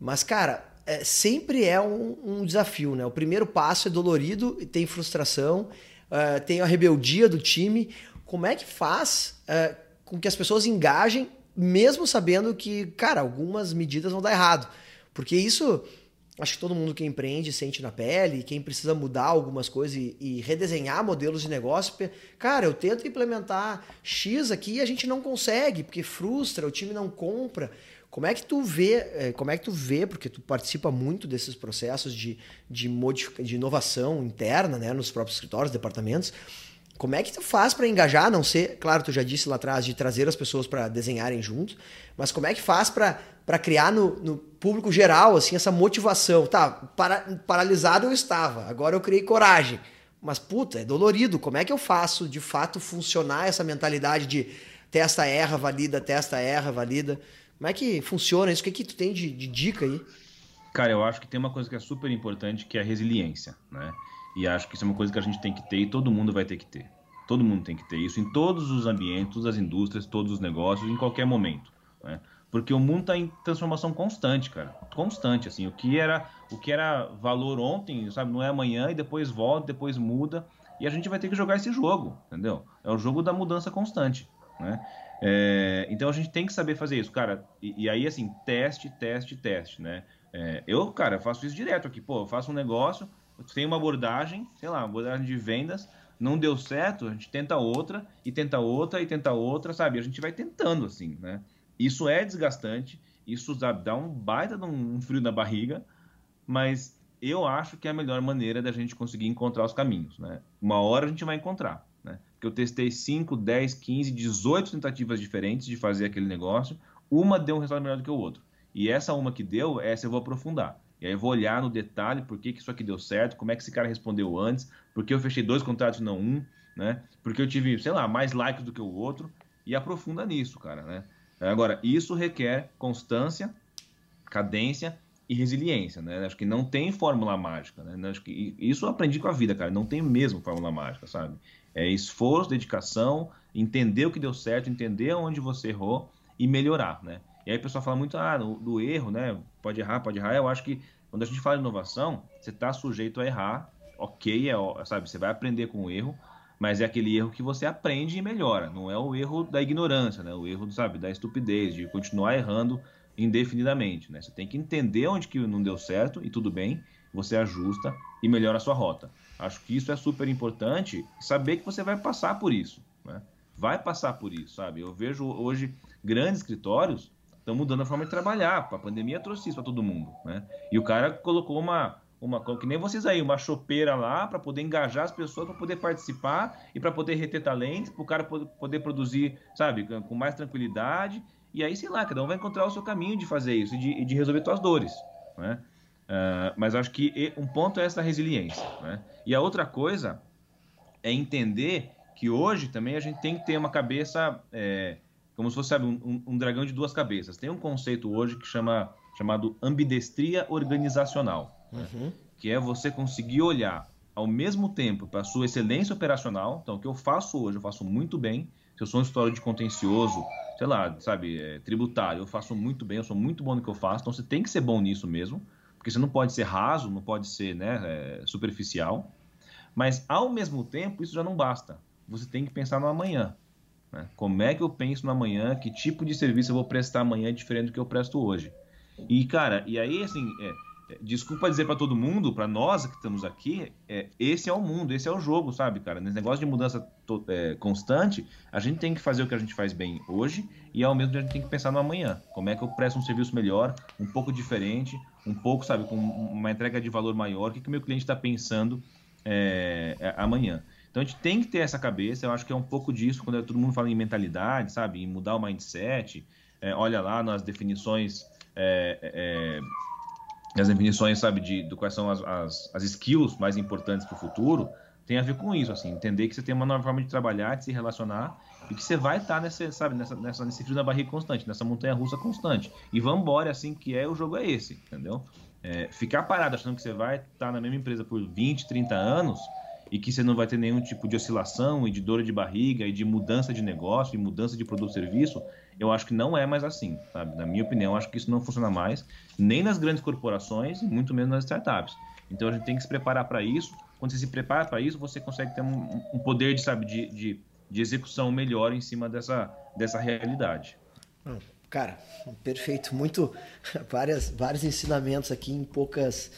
Mas, cara, é, sempre é um, um, desafio, né? O primeiro passo é dolorido e tem frustração, uh, tem a rebeldia do time. Como é que faz uh, com que as pessoas engajem, mesmo sabendo que, cara, algumas medidas vão dar errado? Porque isso acho que todo mundo que empreende sente na pele, quem precisa mudar algumas coisas e, e, redesenhar modelos de negócio. Cara, eu tento implementar X aqui e a gente não consegue, porque frustra, o time não compra. Como é que tu vê, é, como é que tu vê, porque tu participa muito desses processos de, de, de inovação interna, né, nos próprios escritórios, departamentos, como é que tu faz para engajar, não ser, claro, tu já disse lá atrás, de trazer as pessoas para desenharem juntos, mas como é que faz para criar no, no, público geral, assim, essa motivação? Tá, para, paralisado eu estava, agora eu criei coragem. Mas, puta, é dolorido. Como é que eu faço, de fato, funcionar essa mentalidade de testa, erra, valida, testa, erra, valida? Como é que funciona isso? O que, que tu tem de, de dica aí? Cara, eu acho que tem uma coisa que é super importante, que é a resiliência, né? E acho que isso é uma coisa que a gente tem que ter e todo mundo vai ter que ter. Todo mundo tem que ter isso em todos os ambientes, todas as indústrias, todos os negócios, em qualquer momento. Né? Porque o mundo está em transformação constante, cara. Constante, assim. O que era o que era valor ontem, sabe, não é amanhã e depois volta, depois muda. E a gente vai ter que jogar esse jogo, entendeu? É o jogo da mudança constante, né? É, então a gente tem que saber fazer isso, cara. E, e aí, assim, teste, teste, teste, né? É, eu, cara, faço isso direto aqui. Pô, eu faço um negócio, tem uma abordagem, sei lá, abordagem de vendas, não deu certo, a gente tenta outra, e tenta outra, e tenta outra, sabe? A gente vai tentando, assim, né? Isso é desgastante, isso dá um baita de um frio na barriga, mas eu acho que é a melhor maneira da gente conseguir encontrar os caminhos, né? Uma hora a gente vai encontrar, Porque eu testei 5, 10, 15, 18 tentativas diferentes de fazer aquele negócio, uma deu um resultado melhor do que o outro. E essa uma que deu, essa eu vou aprofundar. E aí eu vou olhar no detalhe por que, que isso aqui deu certo, como é que esse cara respondeu antes, por que eu fechei dois contratos e não um, né? Porque eu tive, sei lá, mais likes do que o outro e aprofunda nisso, cara, né? Agora, isso requer constância, cadência e resiliência, né? Acho que não tem fórmula mágica, né? Acho que isso eu aprendi com a vida, cara. Não tem mesmo fórmula mágica, sabe? É esforço, dedicação, entender o que deu certo, entender onde você errou e melhorar, né? E aí o pessoal fala muito ah, do, erro, né? Pode errar, pode errar. Eu acho que quando a gente fala de inovação, você está sujeito a errar, ok, é, sabe? Você vai aprender com o erro, mas é aquele erro que você aprende e melhora. Não é o erro da ignorância, né? O erro, sabe, da estupidez, de continuar errando indefinidamente, né? Você tem que entender onde que não deu certo e tudo bem, você ajusta e melhora a sua rota. Acho que isso é super importante, saber que você vai passar por isso, né? Vai passar por isso, sabe? Eu vejo hoje grandes escritórios estão mudando a forma de trabalhar. A pandemia trouxe isso para todo mundo, né? E o cara colocou uma, uma que nem vocês aí, uma chopeira lá para poder engajar as pessoas, para poder participar e para poder reter talentos, para o cara poder produzir, sabe, com mais tranquilidade. E aí, sei lá, cada um vai encontrar o seu caminho de fazer isso e de, de resolver suas dores, né? Uh, mas acho que um ponto é essa resiliência, né? E a outra coisa é entender que hoje também a gente tem que ter uma cabeça, é, como se fosse sabe, um, um, dragão de duas cabeças. Tem um conceito hoje que chama chamado ambidestria organizacional, né? uhum. que é você conseguir olhar ao mesmo tempo para a sua excelência operacional. Então, o que eu faço hoje, eu faço muito bem. Se eu sou um história de contencioso, sei lá, sabe, é, tributário, eu faço muito bem, eu sou muito bom no que eu faço. Então, você tem que ser bom nisso mesmo, porque você não pode ser raso, não pode ser né, é, superficial. Mas, ao mesmo tempo, isso já não basta. Você tem que pensar no amanhã. Né? Como é que eu penso no amanhã? Que tipo de serviço eu vou prestar amanhã diferente do que eu presto hoje? E, cara, e aí, assim, é, desculpa dizer para todo mundo, para nós que estamos aqui, é, esse é o mundo, esse é o jogo, sabe, cara? Nesse negócio de mudança é, constante, a gente tem que fazer o que a gente faz bem hoje e ao mesmo tempo a gente tem que pensar no amanhã. Como é que eu presto um serviço melhor, um pouco diferente, um pouco, sabe, com uma entrega de valor maior, o que, que o meu cliente está pensando é, é, amanhã. Então a gente tem que ter essa cabeça, eu acho que é um pouco disso, quando todo mundo fala em mentalidade, sabe, em mudar o mindset, é, olha lá nas definições é, as definições, sabe, de, de quais são as, as, as skills mais importantes para o futuro, tem a ver com isso, assim, entender que você tem uma nova forma de trabalhar, de se relacionar e que você vai estar tá nessa, sabe, nessa, nessa, nesse frio na barriga constante, nessa montanha russa constante. E vamos embora, assim que é, o jogo é esse, entendeu? É, ficar parado achando que você vai estar tá na mesma empresa por 20, 30 anos e que você não vai ter nenhum tipo de oscilação e de dor de barriga e de mudança de negócio e mudança de produto ou serviço, eu acho que não é mais assim, sabe? Na minha opinião, eu acho que isso não funciona mais, nem nas grandes corporações e muito menos nas startups. Então a gente tem que se preparar para isso. Quando você se prepara para isso, você consegue ter um, um poder de, sabe, de, de, de, execução melhor em cima dessa, dessa realidade. Cara, perfeito. Muito, (laughs) várias, vários ensinamentos aqui em poucas,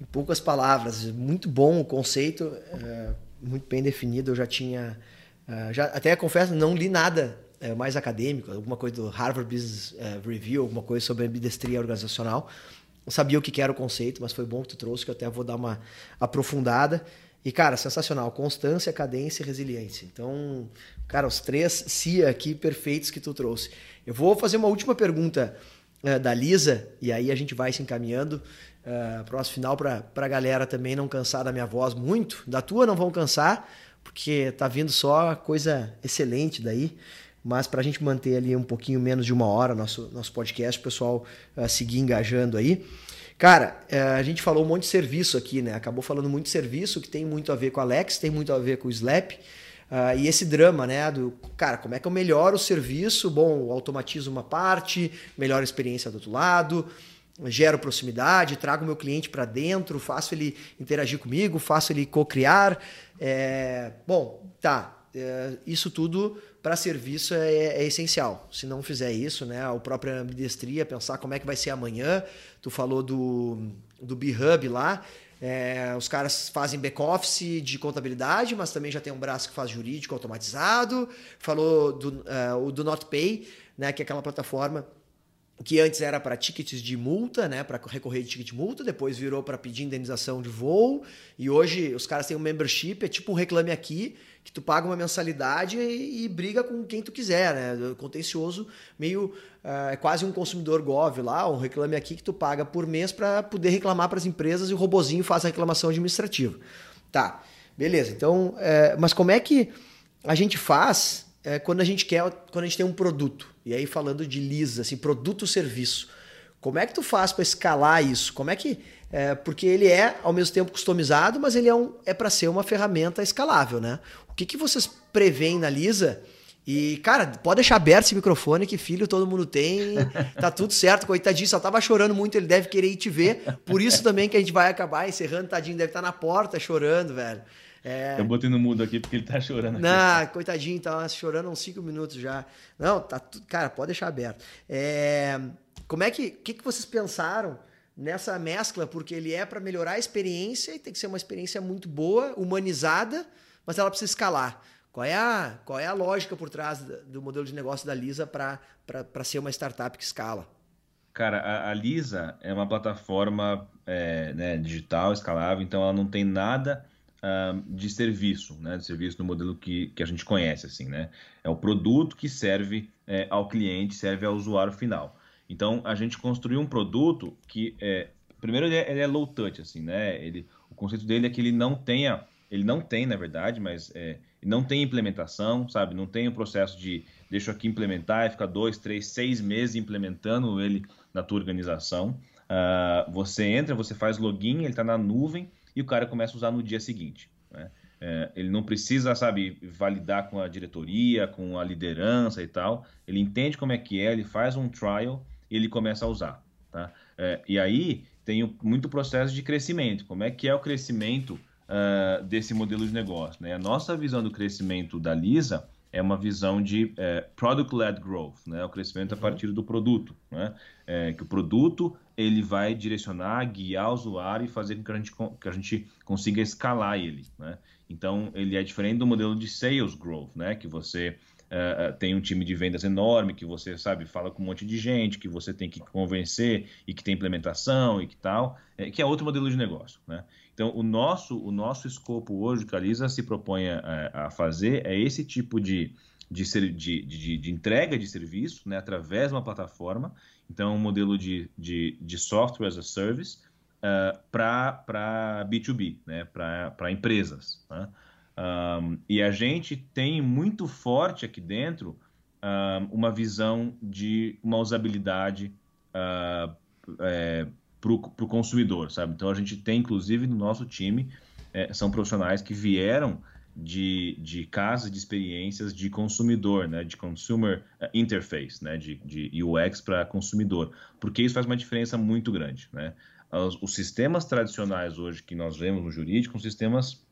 em poucas palavras. Muito bom o conceito, é, muito bem definido. Eu já tinha, é, já até confesso, não li nada é, mais acadêmico, alguma coisa do Harvard Business Review, alguma coisa sobre ambidestria organizacional. Não sabia o que era o conceito, mas foi bom que tu trouxe, que eu até vou dar uma aprofundada. E, cara, sensacional. Constância, cadência e resiliência. Então, cara, os três CIA aqui perfeitos que tu trouxe. Eu vou fazer uma última pergunta uh, da Lisa, e aí a gente vai se encaminhando uh, para o nosso final, para a galera também não cansar da minha voz muito. Da tua não vão cansar, porque tá vindo só coisa excelente daí mas para a gente manter ali um pouquinho menos de uma hora nosso, nosso podcast, o pessoal uh, seguir engajando aí. Cara, uh, a gente falou um monte de serviço aqui, né? Acabou falando muito de serviço, que tem muito a ver com o Alex, tem muito a ver com o Slap. Uh, e esse drama, né? Do cara, como é que eu melhoro o serviço? Bom, automatizo uma parte, melhoro a experiência do outro lado, gero proximidade, trago meu cliente para dentro, faço ele interagir comigo, faço ele co-criar. É... Bom, tá. É, isso tudo para serviço é, é, essencial. Se não fizer isso, né, a própria ambidestria, pensar como é que vai ser amanhã. Tu falou do, do B-Hub lá. É, os caras fazem back-office de contabilidade, mas também já tem um braço que faz jurídico automatizado. Falou do, uh, do NotPay, né, que é aquela plataforma que antes era para tickets de multa, né, para recorrer de ticket de multa, depois virou para pedir indenização de voo, e hoje os caras têm um membership, é tipo um reclame aqui, que tu paga uma mensalidade e, e briga com quem tu quiser, né? Contencioso, meio uh, é quase um consumidor gov lá, um reclame aqui que tu paga por mês para poder reclamar para as empresas e o robozinho faz a reclamação administrativa. Tá, beleza. Então, é, mas como é que a gente faz é, quando a gente quer, quando a gente tem um produto? E aí falando de lisa, assim, produto serviço. Como é que tu faz para escalar isso? Como é que é, porque ele é ao mesmo tempo customizado, mas ele é, um, é para ser uma ferramenta escalável, né? O que, que vocês preveem na Lisa? E, cara, pode deixar aberto esse microfone, que filho todo mundo tem, tá tudo certo. Coitadinho, só tava chorando muito, ele deve querer ir te ver. Por isso também que a gente vai acabar encerrando, tadinho, deve estar tá na porta chorando, velho. É... Eu botei no mudo aqui porque ele tá chorando. Não, coitadinho, tá chorando uns 5 minutos já. Não, tá tudo. Cara, pode deixar aberto. É... Como é que. O que, que vocês pensaram nessa mescla? Porque ele é para melhorar a experiência e tem que ser uma experiência muito boa, humanizada mas ela precisa escalar. Qual é a, qual é a lógica por trás do modelo de negócio da Lisa para ser uma startup que escala? Cara, a, a Lisa é uma plataforma é, né, digital, escalável, então ela não tem nada de serviço, né, de serviço no modelo que, que a gente conhece, assim, né? É o produto que serve é, ao cliente, serve ao usuário final. Então, a gente construiu um produto que, é, primeiro, ele é, ele é low touch, assim, né? Ele, o conceito dele é que ele não tenha, ele não tem, na verdade, mas é, não tem implementação, sabe? Não tem o processo de deixa aqui implementar e ficar dois, três, seis meses implementando ele na tua organização. Uh, você entra, você faz login, ele está na nuvem e o cara começa a usar no dia seguinte. Né? É, ele não precisa, sabe, validar com a diretoria, com a liderança e tal. Ele entende como é que é, ele faz um trial e ele começa a usar. Tá? É, e aí tem muito processo de crescimento. Como é que é o crescimento uh, desse modelo de negócio? Né? A nossa visão do crescimento da Lisa é uma visão de é, product-led growth, né? o crescimento a uhum. partir do produto. Né? É, que o produto ele vai direcionar, guiar o usuário e fazer com que a gente, que a gente consiga escalar ele. Né? Então, ele é diferente do modelo de sales growth, né? que você Uh, tem um time de vendas enorme, que você, sabe, fala com um monte de gente, que você tem que convencer e que tem implementação e que tal, é, que é outro modelo de negócio, né? Então, o nosso, o nosso escopo hoje, que a Lisa se propõe a, a fazer, é esse tipo de, de, de, de, de, entrega de serviço, né, através de uma plataforma, então, um modelo de, de, de software as a service uh, para B2B, né, para empresas. Né? Um, e a gente tem muito forte aqui dentro um, uma visão de uma usabilidade uh, é, para o consumidor, sabe? Então a gente tem, inclusive, no nosso time, é, são profissionais que vieram de, de casas de experiências de consumidor, né? De consumer é, interface, né? De, de UX para consumidor, porque isso faz uma diferença muito grande, né? Os, os sistemas tradicionais hoje que nós vemos no jurídico são sistemas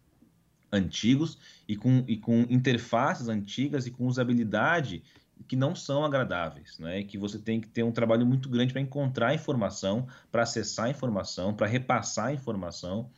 antigos e com, e com interfaces antigas e com usabilidade que não são agradáveis, né? Que você tem que ter um trabalho muito grande para encontrar informação, para acessar informação, para repassar informação.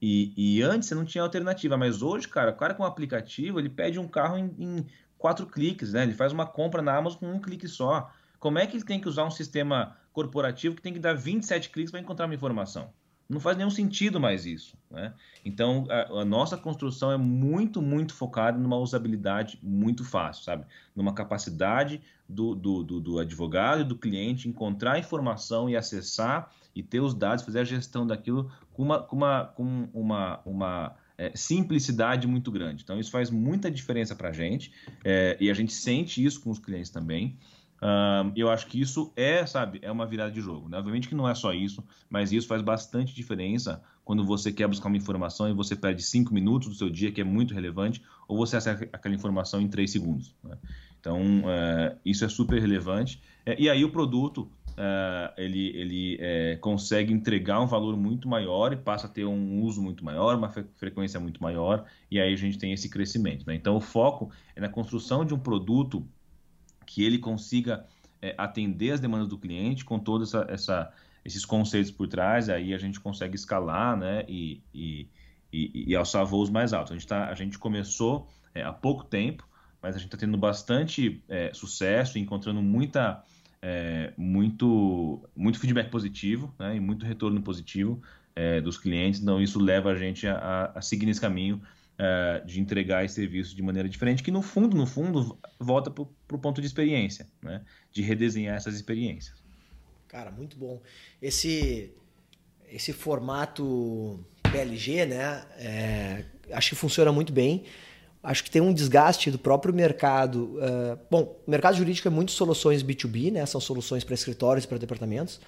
E, e, antes você não tinha alternativa, mas hoje, cara, o cara com um aplicativo, ele pede um carro em, em quatro cliques, né? Ele faz uma compra na Amazon com um clique só. Como é que ele tem que usar um sistema corporativo que tem que dar 27 cliques para encontrar uma informação? Não faz nenhum sentido mais isso. Né? Então, a, a, nossa construção é muito, muito focada numa usabilidade muito fácil, sabe? Numa capacidade do, do, do, do advogado e do cliente encontrar informação e acessar e ter os dados, fazer a gestão daquilo com uma, com uma, com uma, uma é, simplicidade muito grande. Então, isso faz muita diferença para a gente é, e a gente sente isso com os clientes também. Uh, eu acho que isso é, sabe, é uma virada de jogo. Né? Obviamente que não é só isso, mas isso faz bastante diferença quando você quer buscar uma informação e você perde cinco minutos do seu dia, que é muito relevante, ou você acessa aquela informação em três segundos. Né? Então, uh, isso é super relevante. É, e aí o produto, uh, ele, ele é, consegue entregar um valor muito maior e passa a ter um uso muito maior, uma fre frequência muito maior, e aí a gente tem esse crescimento. Né? Então, o foco é na construção de um produto que ele consiga é, atender as demandas do cliente com todos esses conceitos por trás, aí a gente consegue escalar né, e, e, e, e alçar voos mais altos. A gente, tá, a gente começou é, há pouco tempo, mas a gente está tendo bastante é, sucesso, encontrando muita, é, muito, muito feedback positivo né, e muito retorno positivo é, dos clientes, então isso leva a gente a, a seguir nesse caminho uh, de entregar esse serviço de maneira diferente, que no fundo, no fundo, volta para o ponto de experiência, né? de redesenhar essas experiências. Cara, muito bom. Esse, esse formato PLG, né? É, acho que funciona muito bem. Acho que tem um desgaste do próprio mercado. Uh, bom, o mercado jurídico é muito soluções B2B, né? São soluções para escritórios, para departamentos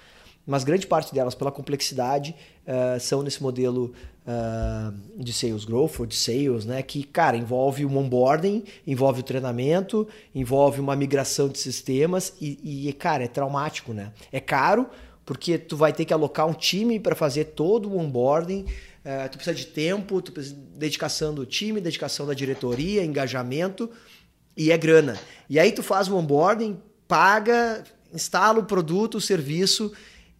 mas grande parte delas, pela complexidade, uh, são nesse modelo uh, de sales growth ou de sales, né? Que, cara, envolve o onboarding, envolve o treinamento, envolve uma migração de sistemas e, e, cara, é traumático, né? É caro, porque tu vai ter que alocar um time para fazer todo o onboarding. Uh, tu precisa de tempo, tu precisa de dedicação do time, dedicação da diretoria, engajamento e é grana. E aí tu faz o onboarding, paga, instala o produto, o serviço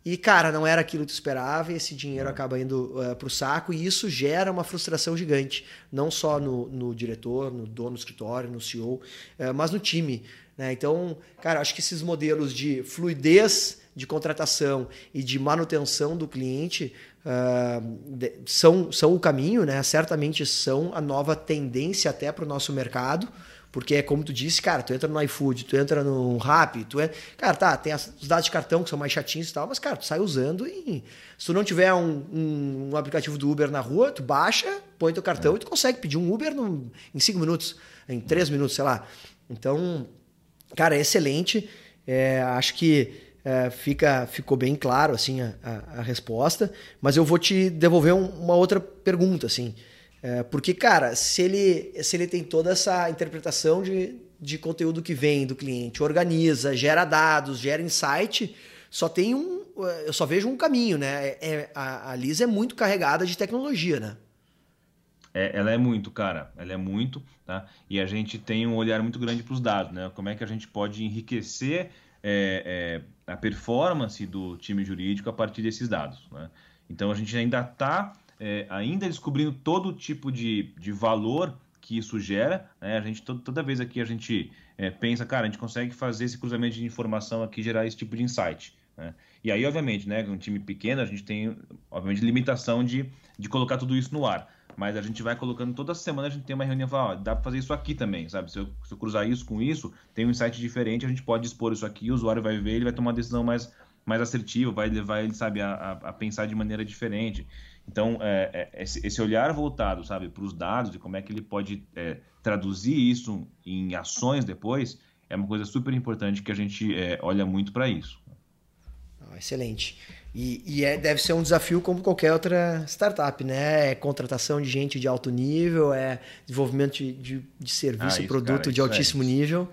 e, cara, não era aquilo que tu esperava e esse dinheiro acaba indo uh, pro saco e isso gera uma frustração gigante, não só no, no diretor, no dono do escritório, no CEO, uh, mas no time. Né? Então, cara, acho que esses modelos de fluidez de contratação e de manutenção do cliente uh, de, são, são o caminho, né? certamente são a nova tendência até para o nosso mercado. Porque é como tu disse, cara, tu entra no iFood, tu entra no Rappi, tu entra... Cara, tá, tem os dados de cartão que são mais chatinhos e tal, mas, cara, tu sai usando e se tu não tiver um, um, um aplicativo do Uber na rua, tu baixa, põe teu cartão é. e tu consegue pedir um Uber no, em cinco minutos, em três minutos, sei lá. Então, cara, é excelente. É, acho que é, fica, ficou bem claro assim a, a, a, resposta, mas eu vou te devolver um, uma outra pergunta, assim. É, porque, cara, se ele, se ele tem toda essa interpretação de, de conteúdo que vem do cliente, organiza, gera dados, gera insight, só tem um. Eu só vejo um caminho, né? É, é a, a Lisa é muito carregada de tecnologia, né? É, ela é muito, cara. Ela é muito, tá? E a gente tem um olhar muito grande para os dados, né? Como é que a gente pode enriquecer é, é, a performance do time jurídico a partir desses dados, né? Então a gente ainda está é, ainda descobrindo todo tipo de, de valor que isso gera. Né? A gente, toda vez aqui a gente é, pensa, cara, a gente consegue fazer esse cruzamento de informação aqui, gerar esse tipo de insight. Né? E aí, obviamente, né, um time pequeno, a gente tem, obviamente, limitação de, de colocar tudo isso no ar. Mas a gente vai colocando toda semana, a gente tem uma reunião e fala, ó, dá para fazer isso aqui também, sabe? Se eu, se eu, cruzar isso com isso, tem um insight diferente, a gente pode expor isso aqui, o usuário vai ver, ele vai tomar uma decisão mais, mais assertiva, vai levar ele, sabe, a, a, a pensar de maneira diferente. Então, é, é, esse olhar voltado, sabe, para os dados e como é que ele pode é, traduzir isso em ações depois, é uma coisa super importante que a gente é, olha muito para isso. Ah, excelente. E, e é, deve ser um desafio como qualquer outra startup, né? É contratação de gente de alto nível, é desenvolvimento de, de, de serviço ah, e produto cara, de é altíssimo nível.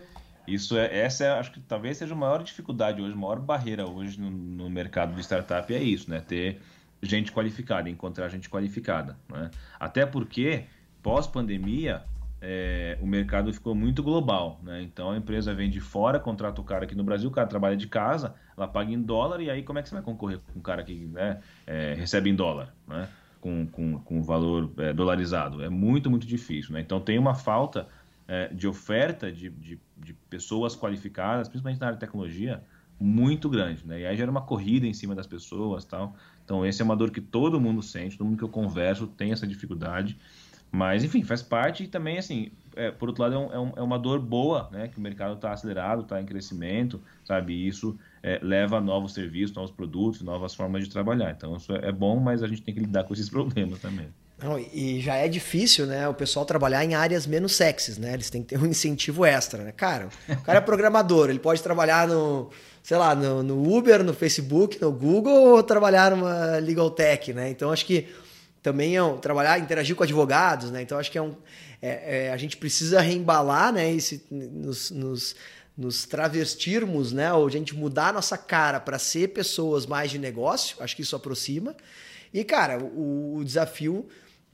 Isso é, essa é, acho que talvez seja a maior dificuldade hoje, a maior barreira hoje no, no mercado de startup é isso, né? Ter gente qualificada, encontrar gente qualificada. Né? Até porque, pós-pandemia, é, o mercado ficou muito global. Né? Então a empresa vem de fora, contrata o cara aqui no Brasil, o cara trabalha de casa, ela paga em dólar, e aí como é que você vai concorrer com um cara que né, é, recebe em dólar? Né? Com, com, com valor é, dolarizado. É muito, muito difícil. Né? Então tem uma falta é, de oferta de, de, de pessoas qualificadas, principalmente na área de tecnologia, muito grande, né? E aí gera uma corrida em cima das pessoas, tal. Então esse é uma dor que todo mundo sente, todo mundo que eu converso tem essa dificuldade. Mas, enfim, faz parte e também, assim, é, por outro lado, é, um, é, uma dor boa, né? Que o mercado está acelerado, está em crescimento, sabe? E isso é, leva a novos serviços, novos produtos, novas formas de trabalhar. Então, isso é bom, mas a gente tem que lidar com esses (laughs) problemas também. Não, e já é difícil, né, o pessoal trabalhar em áreas menos sexys, né? Eles têm que ter um incentivo extra, né? Cara, o cara é programador, ele pode trabalhar no, sei lá, no, no, Uber, no Facebook, no Google ou trabalhar numa legal tech, né? Então acho que também é um, trabalhar, interagir com advogados, né? Então acho que é um, é, é, a gente precisa reembalar, né? Esse, nos, nos, nos travestirmos, né? Ou a gente mudar a nossa cara para ser pessoas mais de negócio. Acho que isso aproxima. E cara, o, o desafio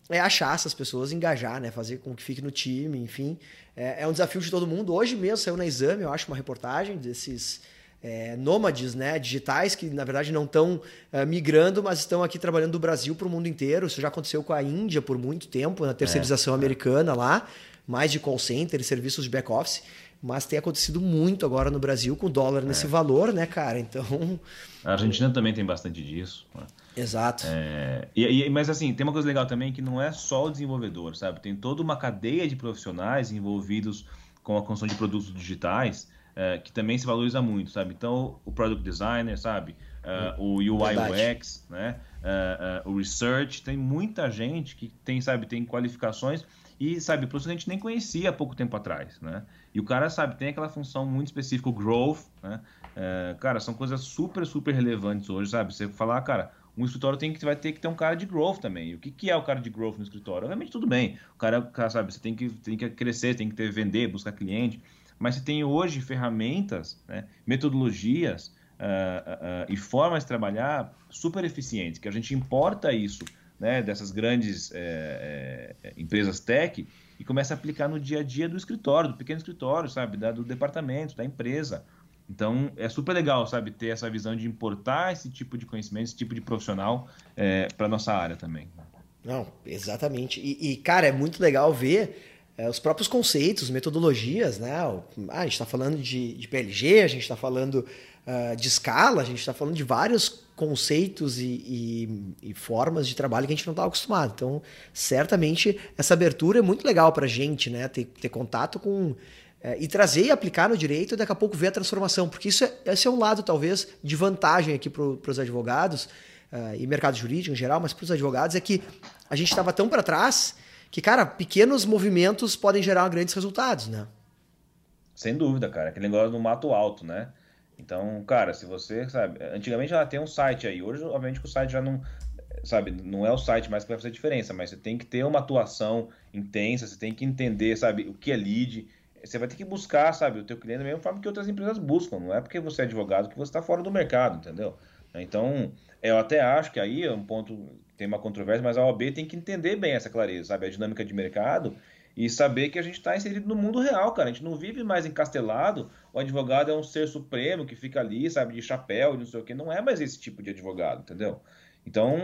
é achar essas pessoas, engajar, né? Fazer com que fique no time, enfim. É, é, um desafio de todo mundo. Hoje mesmo saiu na exame, eu acho, uma reportagem desses é, nômades né, digitais que, na verdade, não estão é, migrando, mas estão aqui trabalhando do Brasil para o mundo inteiro. Isso já aconteceu com a Índia por muito tempo, na terceirização é, americana lá, mais de call center e serviços de back-office. Mas tem acontecido muito agora no Brasil com o dólar nesse é. valor, né, cara? Então. A Argentina também tem bastante disso. Né? Exato. É, e, e, mas assim, tem uma coisa legal também que não é só o desenvolvedor, sabe? Tem toda uma cadeia de profissionais envolvidos com a construção de produtos digitais é, que também se valoriza muito, sabe? Então, o product designer, sabe? Uh, o UI UX, né? Uh, uh, o research, tem muita gente que tem, sabe, tem qualificações e, sabe, profissão que a gente nem conhecia há pouco tempo atrás, né? E o cara, sabe, tem aquela função muito específica, o growth, né? cara, são coisas super, super relevantes hoje, sabe? Você falar, cara, um escritório tem que vai ter que ter um cara de growth também. E o que, que é o cara de growth no escritório? Obviamente tudo bem. O cara, cara, sabe, você tem que, tem que crescer, tem que ter vender, buscar cliente mas você tem hoje ferramentas, né, metodologias uh, uh, e formas de trabalhar super eficientes, que a gente importa isso né, dessas grandes é, é, empresas tech e começa a aplicar no dia a dia do escritório, do pequeno escritório, sabe, da, do departamento, da empresa. Então é super legal, sabe, ter essa visão de importar esse tipo de conhecimento, esse tipo de profissional é, para nossa área também. Não, exatamente. E, e, cara, é muito legal ver é, os próprios conceitos, metodologias, né? Ah, a gente está falando de, de, PLG, a gente está falando uh, de escala, a gente está falando de vários conceitos e, e, e, formas de trabalho que a gente não estava acostumado. Então, certamente, essa abertura é muito legal para a gente, né? Ter, ter contato com. É, e trazer e aplicar no direito e daqui a pouco ver a transformação, porque isso é, esse é um lado, talvez, de vantagem aqui para os advogados uh, e mercado jurídico em geral, mas para os advogados é que a gente estava tão para trás que, cara, pequenos movimentos podem gerar grandes resultados, né? Sem dúvida, cara. Aquele negócio no mato alto, né? Então, cara, se você, sabe, antigamente ela tem um site aí, hoje, obviamente, que o site já não, sabe, não é o site mais que vai fazer diferença, mas você tem que ter uma atuação intensa, você tem que entender, sabe, o que é lead, você vai ter que buscar, sabe, o teu cliente da mesma forma que outras empresas buscam, não é porque você é advogado que você está fora do mercado, entendeu? Então, eu até acho que aí é um ponto, tem uma controvérsia, mas a OAB tem que entender bem essa clareza, sabe, a dinâmica de mercado e saber que a gente está inserido no mundo real, cara. A gente não vive mais encastelado. O advogado é um ser supremo que fica ali, sabe, de chapéu, não sei o que. Não é mais esse tipo de advogado, entendeu? Então,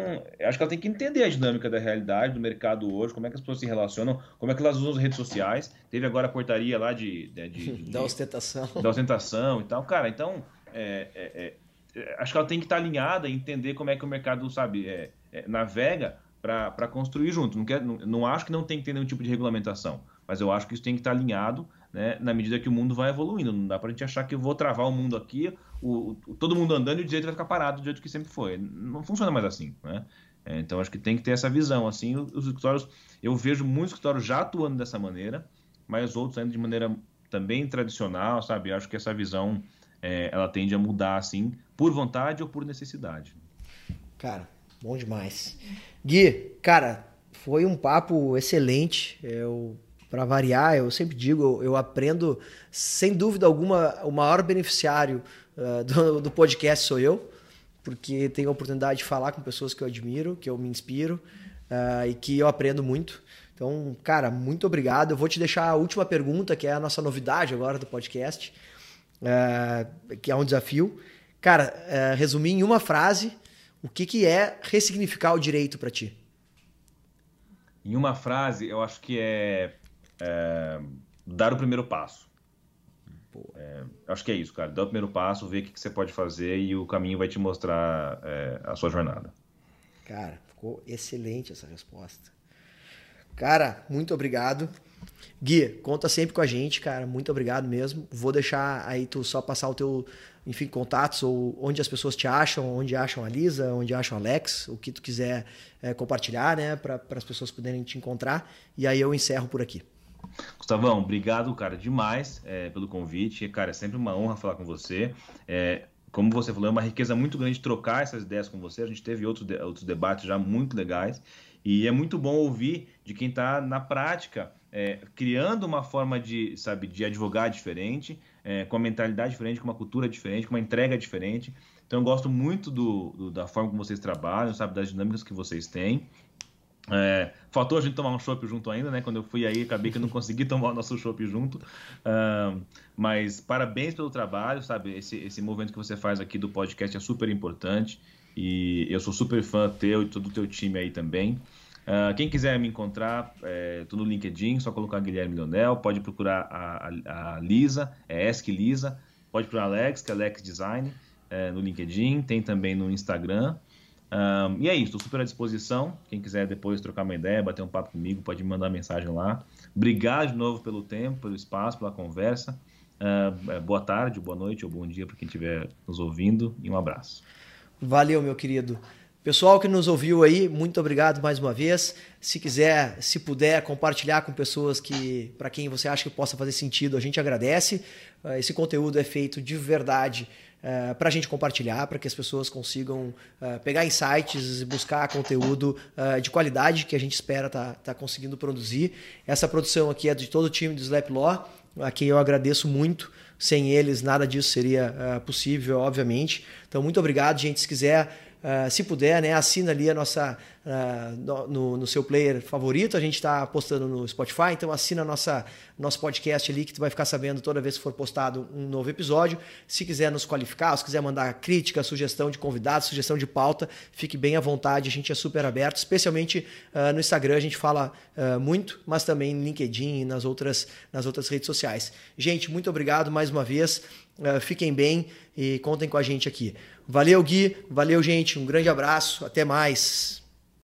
acho que ela tem que entender a dinâmica da realidade do mercado hoje, como é que as pessoas se relacionam, como é que elas usam as redes sociais. Teve agora a portaria lá de. de, de, (laughs) de da ostentação. Da ostentação e tal. Cara, então, é, é, é, acho que ela tem que estar alinhada e entender como é que o mercado, sabe, é, é, navega para construir junto. Não, não, não, acho que não tem que ter nenhum tipo de regulamentação, mas eu acho que isso tem que estar alinhado né, na medida que o mundo vai evoluindo. Não dá para a gente achar que eu vou travar o mundo aqui, o, o, todo mundo andando e o direito vai ficar parado do jeito que sempre foi. Não funciona mais assim. Né? É, então acho que tem que ter essa visão. Assim, os escritórios, eu vejo muitos escritórios já atuando dessa maneira, mas outros ainda de maneira também tradicional, sabe? Eu acho que essa visão é, ela tende a mudar assim, por vontade ou por necessidade. Cara, bom demais. Gui, cara, foi um papo excelente. Eu, para variar, eu sempre digo, eu, eu, aprendo, sem dúvida alguma, o maior beneficiário uh, do, do, podcast sou eu, porque tenho a oportunidade de falar com pessoas que eu admiro, que eu me inspiro uh, e que eu aprendo muito. Então, cara, muito obrigado. Eu vou te deixar a última pergunta, que é a nossa novidade agora do podcast, uh, que é um desafio. Cara, resumir em uma frase o que, que é ressignificar o direito para ti? Em uma frase, eu acho que é, é dar o primeiro passo. É, acho que é isso, cara. Dá o primeiro passo, vê o que, que você pode fazer e o caminho vai te mostrar é, a sua jornada. Cara, ficou excelente essa resposta. Cara, muito obrigado. Gui, conta sempre com a gente, cara. Muito obrigado mesmo. Vou deixar aí tu só passar o teu enfim, contatos ou onde as pessoas te acham, onde acham a Lisa, onde acham o Alex, o que tu quiser é, compartilhar, né, para as pessoas poderem te encontrar. E aí eu encerro por aqui. Gustavão, obrigado, cara, demais é, pelo convite. Cara, é sempre uma honra falar com você. É, como você falou, é uma riqueza muito grande trocar essas ideias com você. A gente teve outros, de, outros debates já muito legais. E é muito bom ouvir de quem está na prática, é, criando uma forma de, sabe, de advogar diferente, é, com uma mentalidade diferente, com uma cultura diferente, com uma entrega diferente. Então eu gosto muito do, do, da forma como vocês trabalham, sabe, das dinâmicas que vocês têm. É, faltou a gente tomar um chopp junto ainda, né? Quando eu fui aí, acabei que não (laughs) consegui tomar o nosso chopp junto. Uh, mas parabéns pelo trabalho, sabe? Esse, esse movimento que você faz aqui do podcast é super importante. E eu sou super fã teu e todo o teu time aí também. Uh, quem quiser me encontrar, estou é, no LinkedIn, só colocar Guilherme Leonel, pode procurar a, a, a Lisa, é Esk Lisa, pode procurar Alex, que é Alex Design, é, no LinkedIn, tem também no Instagram. Um, e é isso, estou super à disposição. Quem quiser depois trocar uma ideia, bater um papo comigo, pode me mandar mensagem lá. Obrigado de novo pelo tempo, pelo espaço, pela conversa. Uh, boa tarde, boa noite ou bom dia para quem estiver nos ouvindo e um abraço. Valeu, meu querido. Pessoal que nos ouviu aí, muito obrigado mais uma vez. Se quiser, se puder compartilhar com pessoas que para quem você acha que possa fazer sentido, a gente agradece. Ah, esse conteúdo é feito de verdade uh, para a gente compartilhar, para que as pessoas consigam uh, pegar insights e buscar conteúdo uh, de qualidade que a gente espera estar tá, tá conseguindo produzir. Essa produção aqui é de todo o time do Slap Law, a quem eu agradeço muito. Sem eles, nada disso seria possível, obviamente. Então, muito obrigado, gente. Se quiser Uh, se puder, né, assina ali a nossa, uh, no, no, seu player favorito. A gente está postando no Spotify, então assina nossa, nosso podcast ali que tu vai ficar sabendo toda vez que for postado um novo episódio. Se quiser nos qualificar, se quiser mandar crítica, sugestão de convidados, sugestão de pauta, fique bem à vontade, a gente é super aberto, especialmente uh, no Instagram, a gente fala muito, mas também no LinkedIn e nas outras, nas outras redes sociais. Gente, muito obrigado mais uma vez. Fiquem bem e contem com a gente aqui. Valeu, Gui. Valeu, gente. Um grande abraço. Até mais.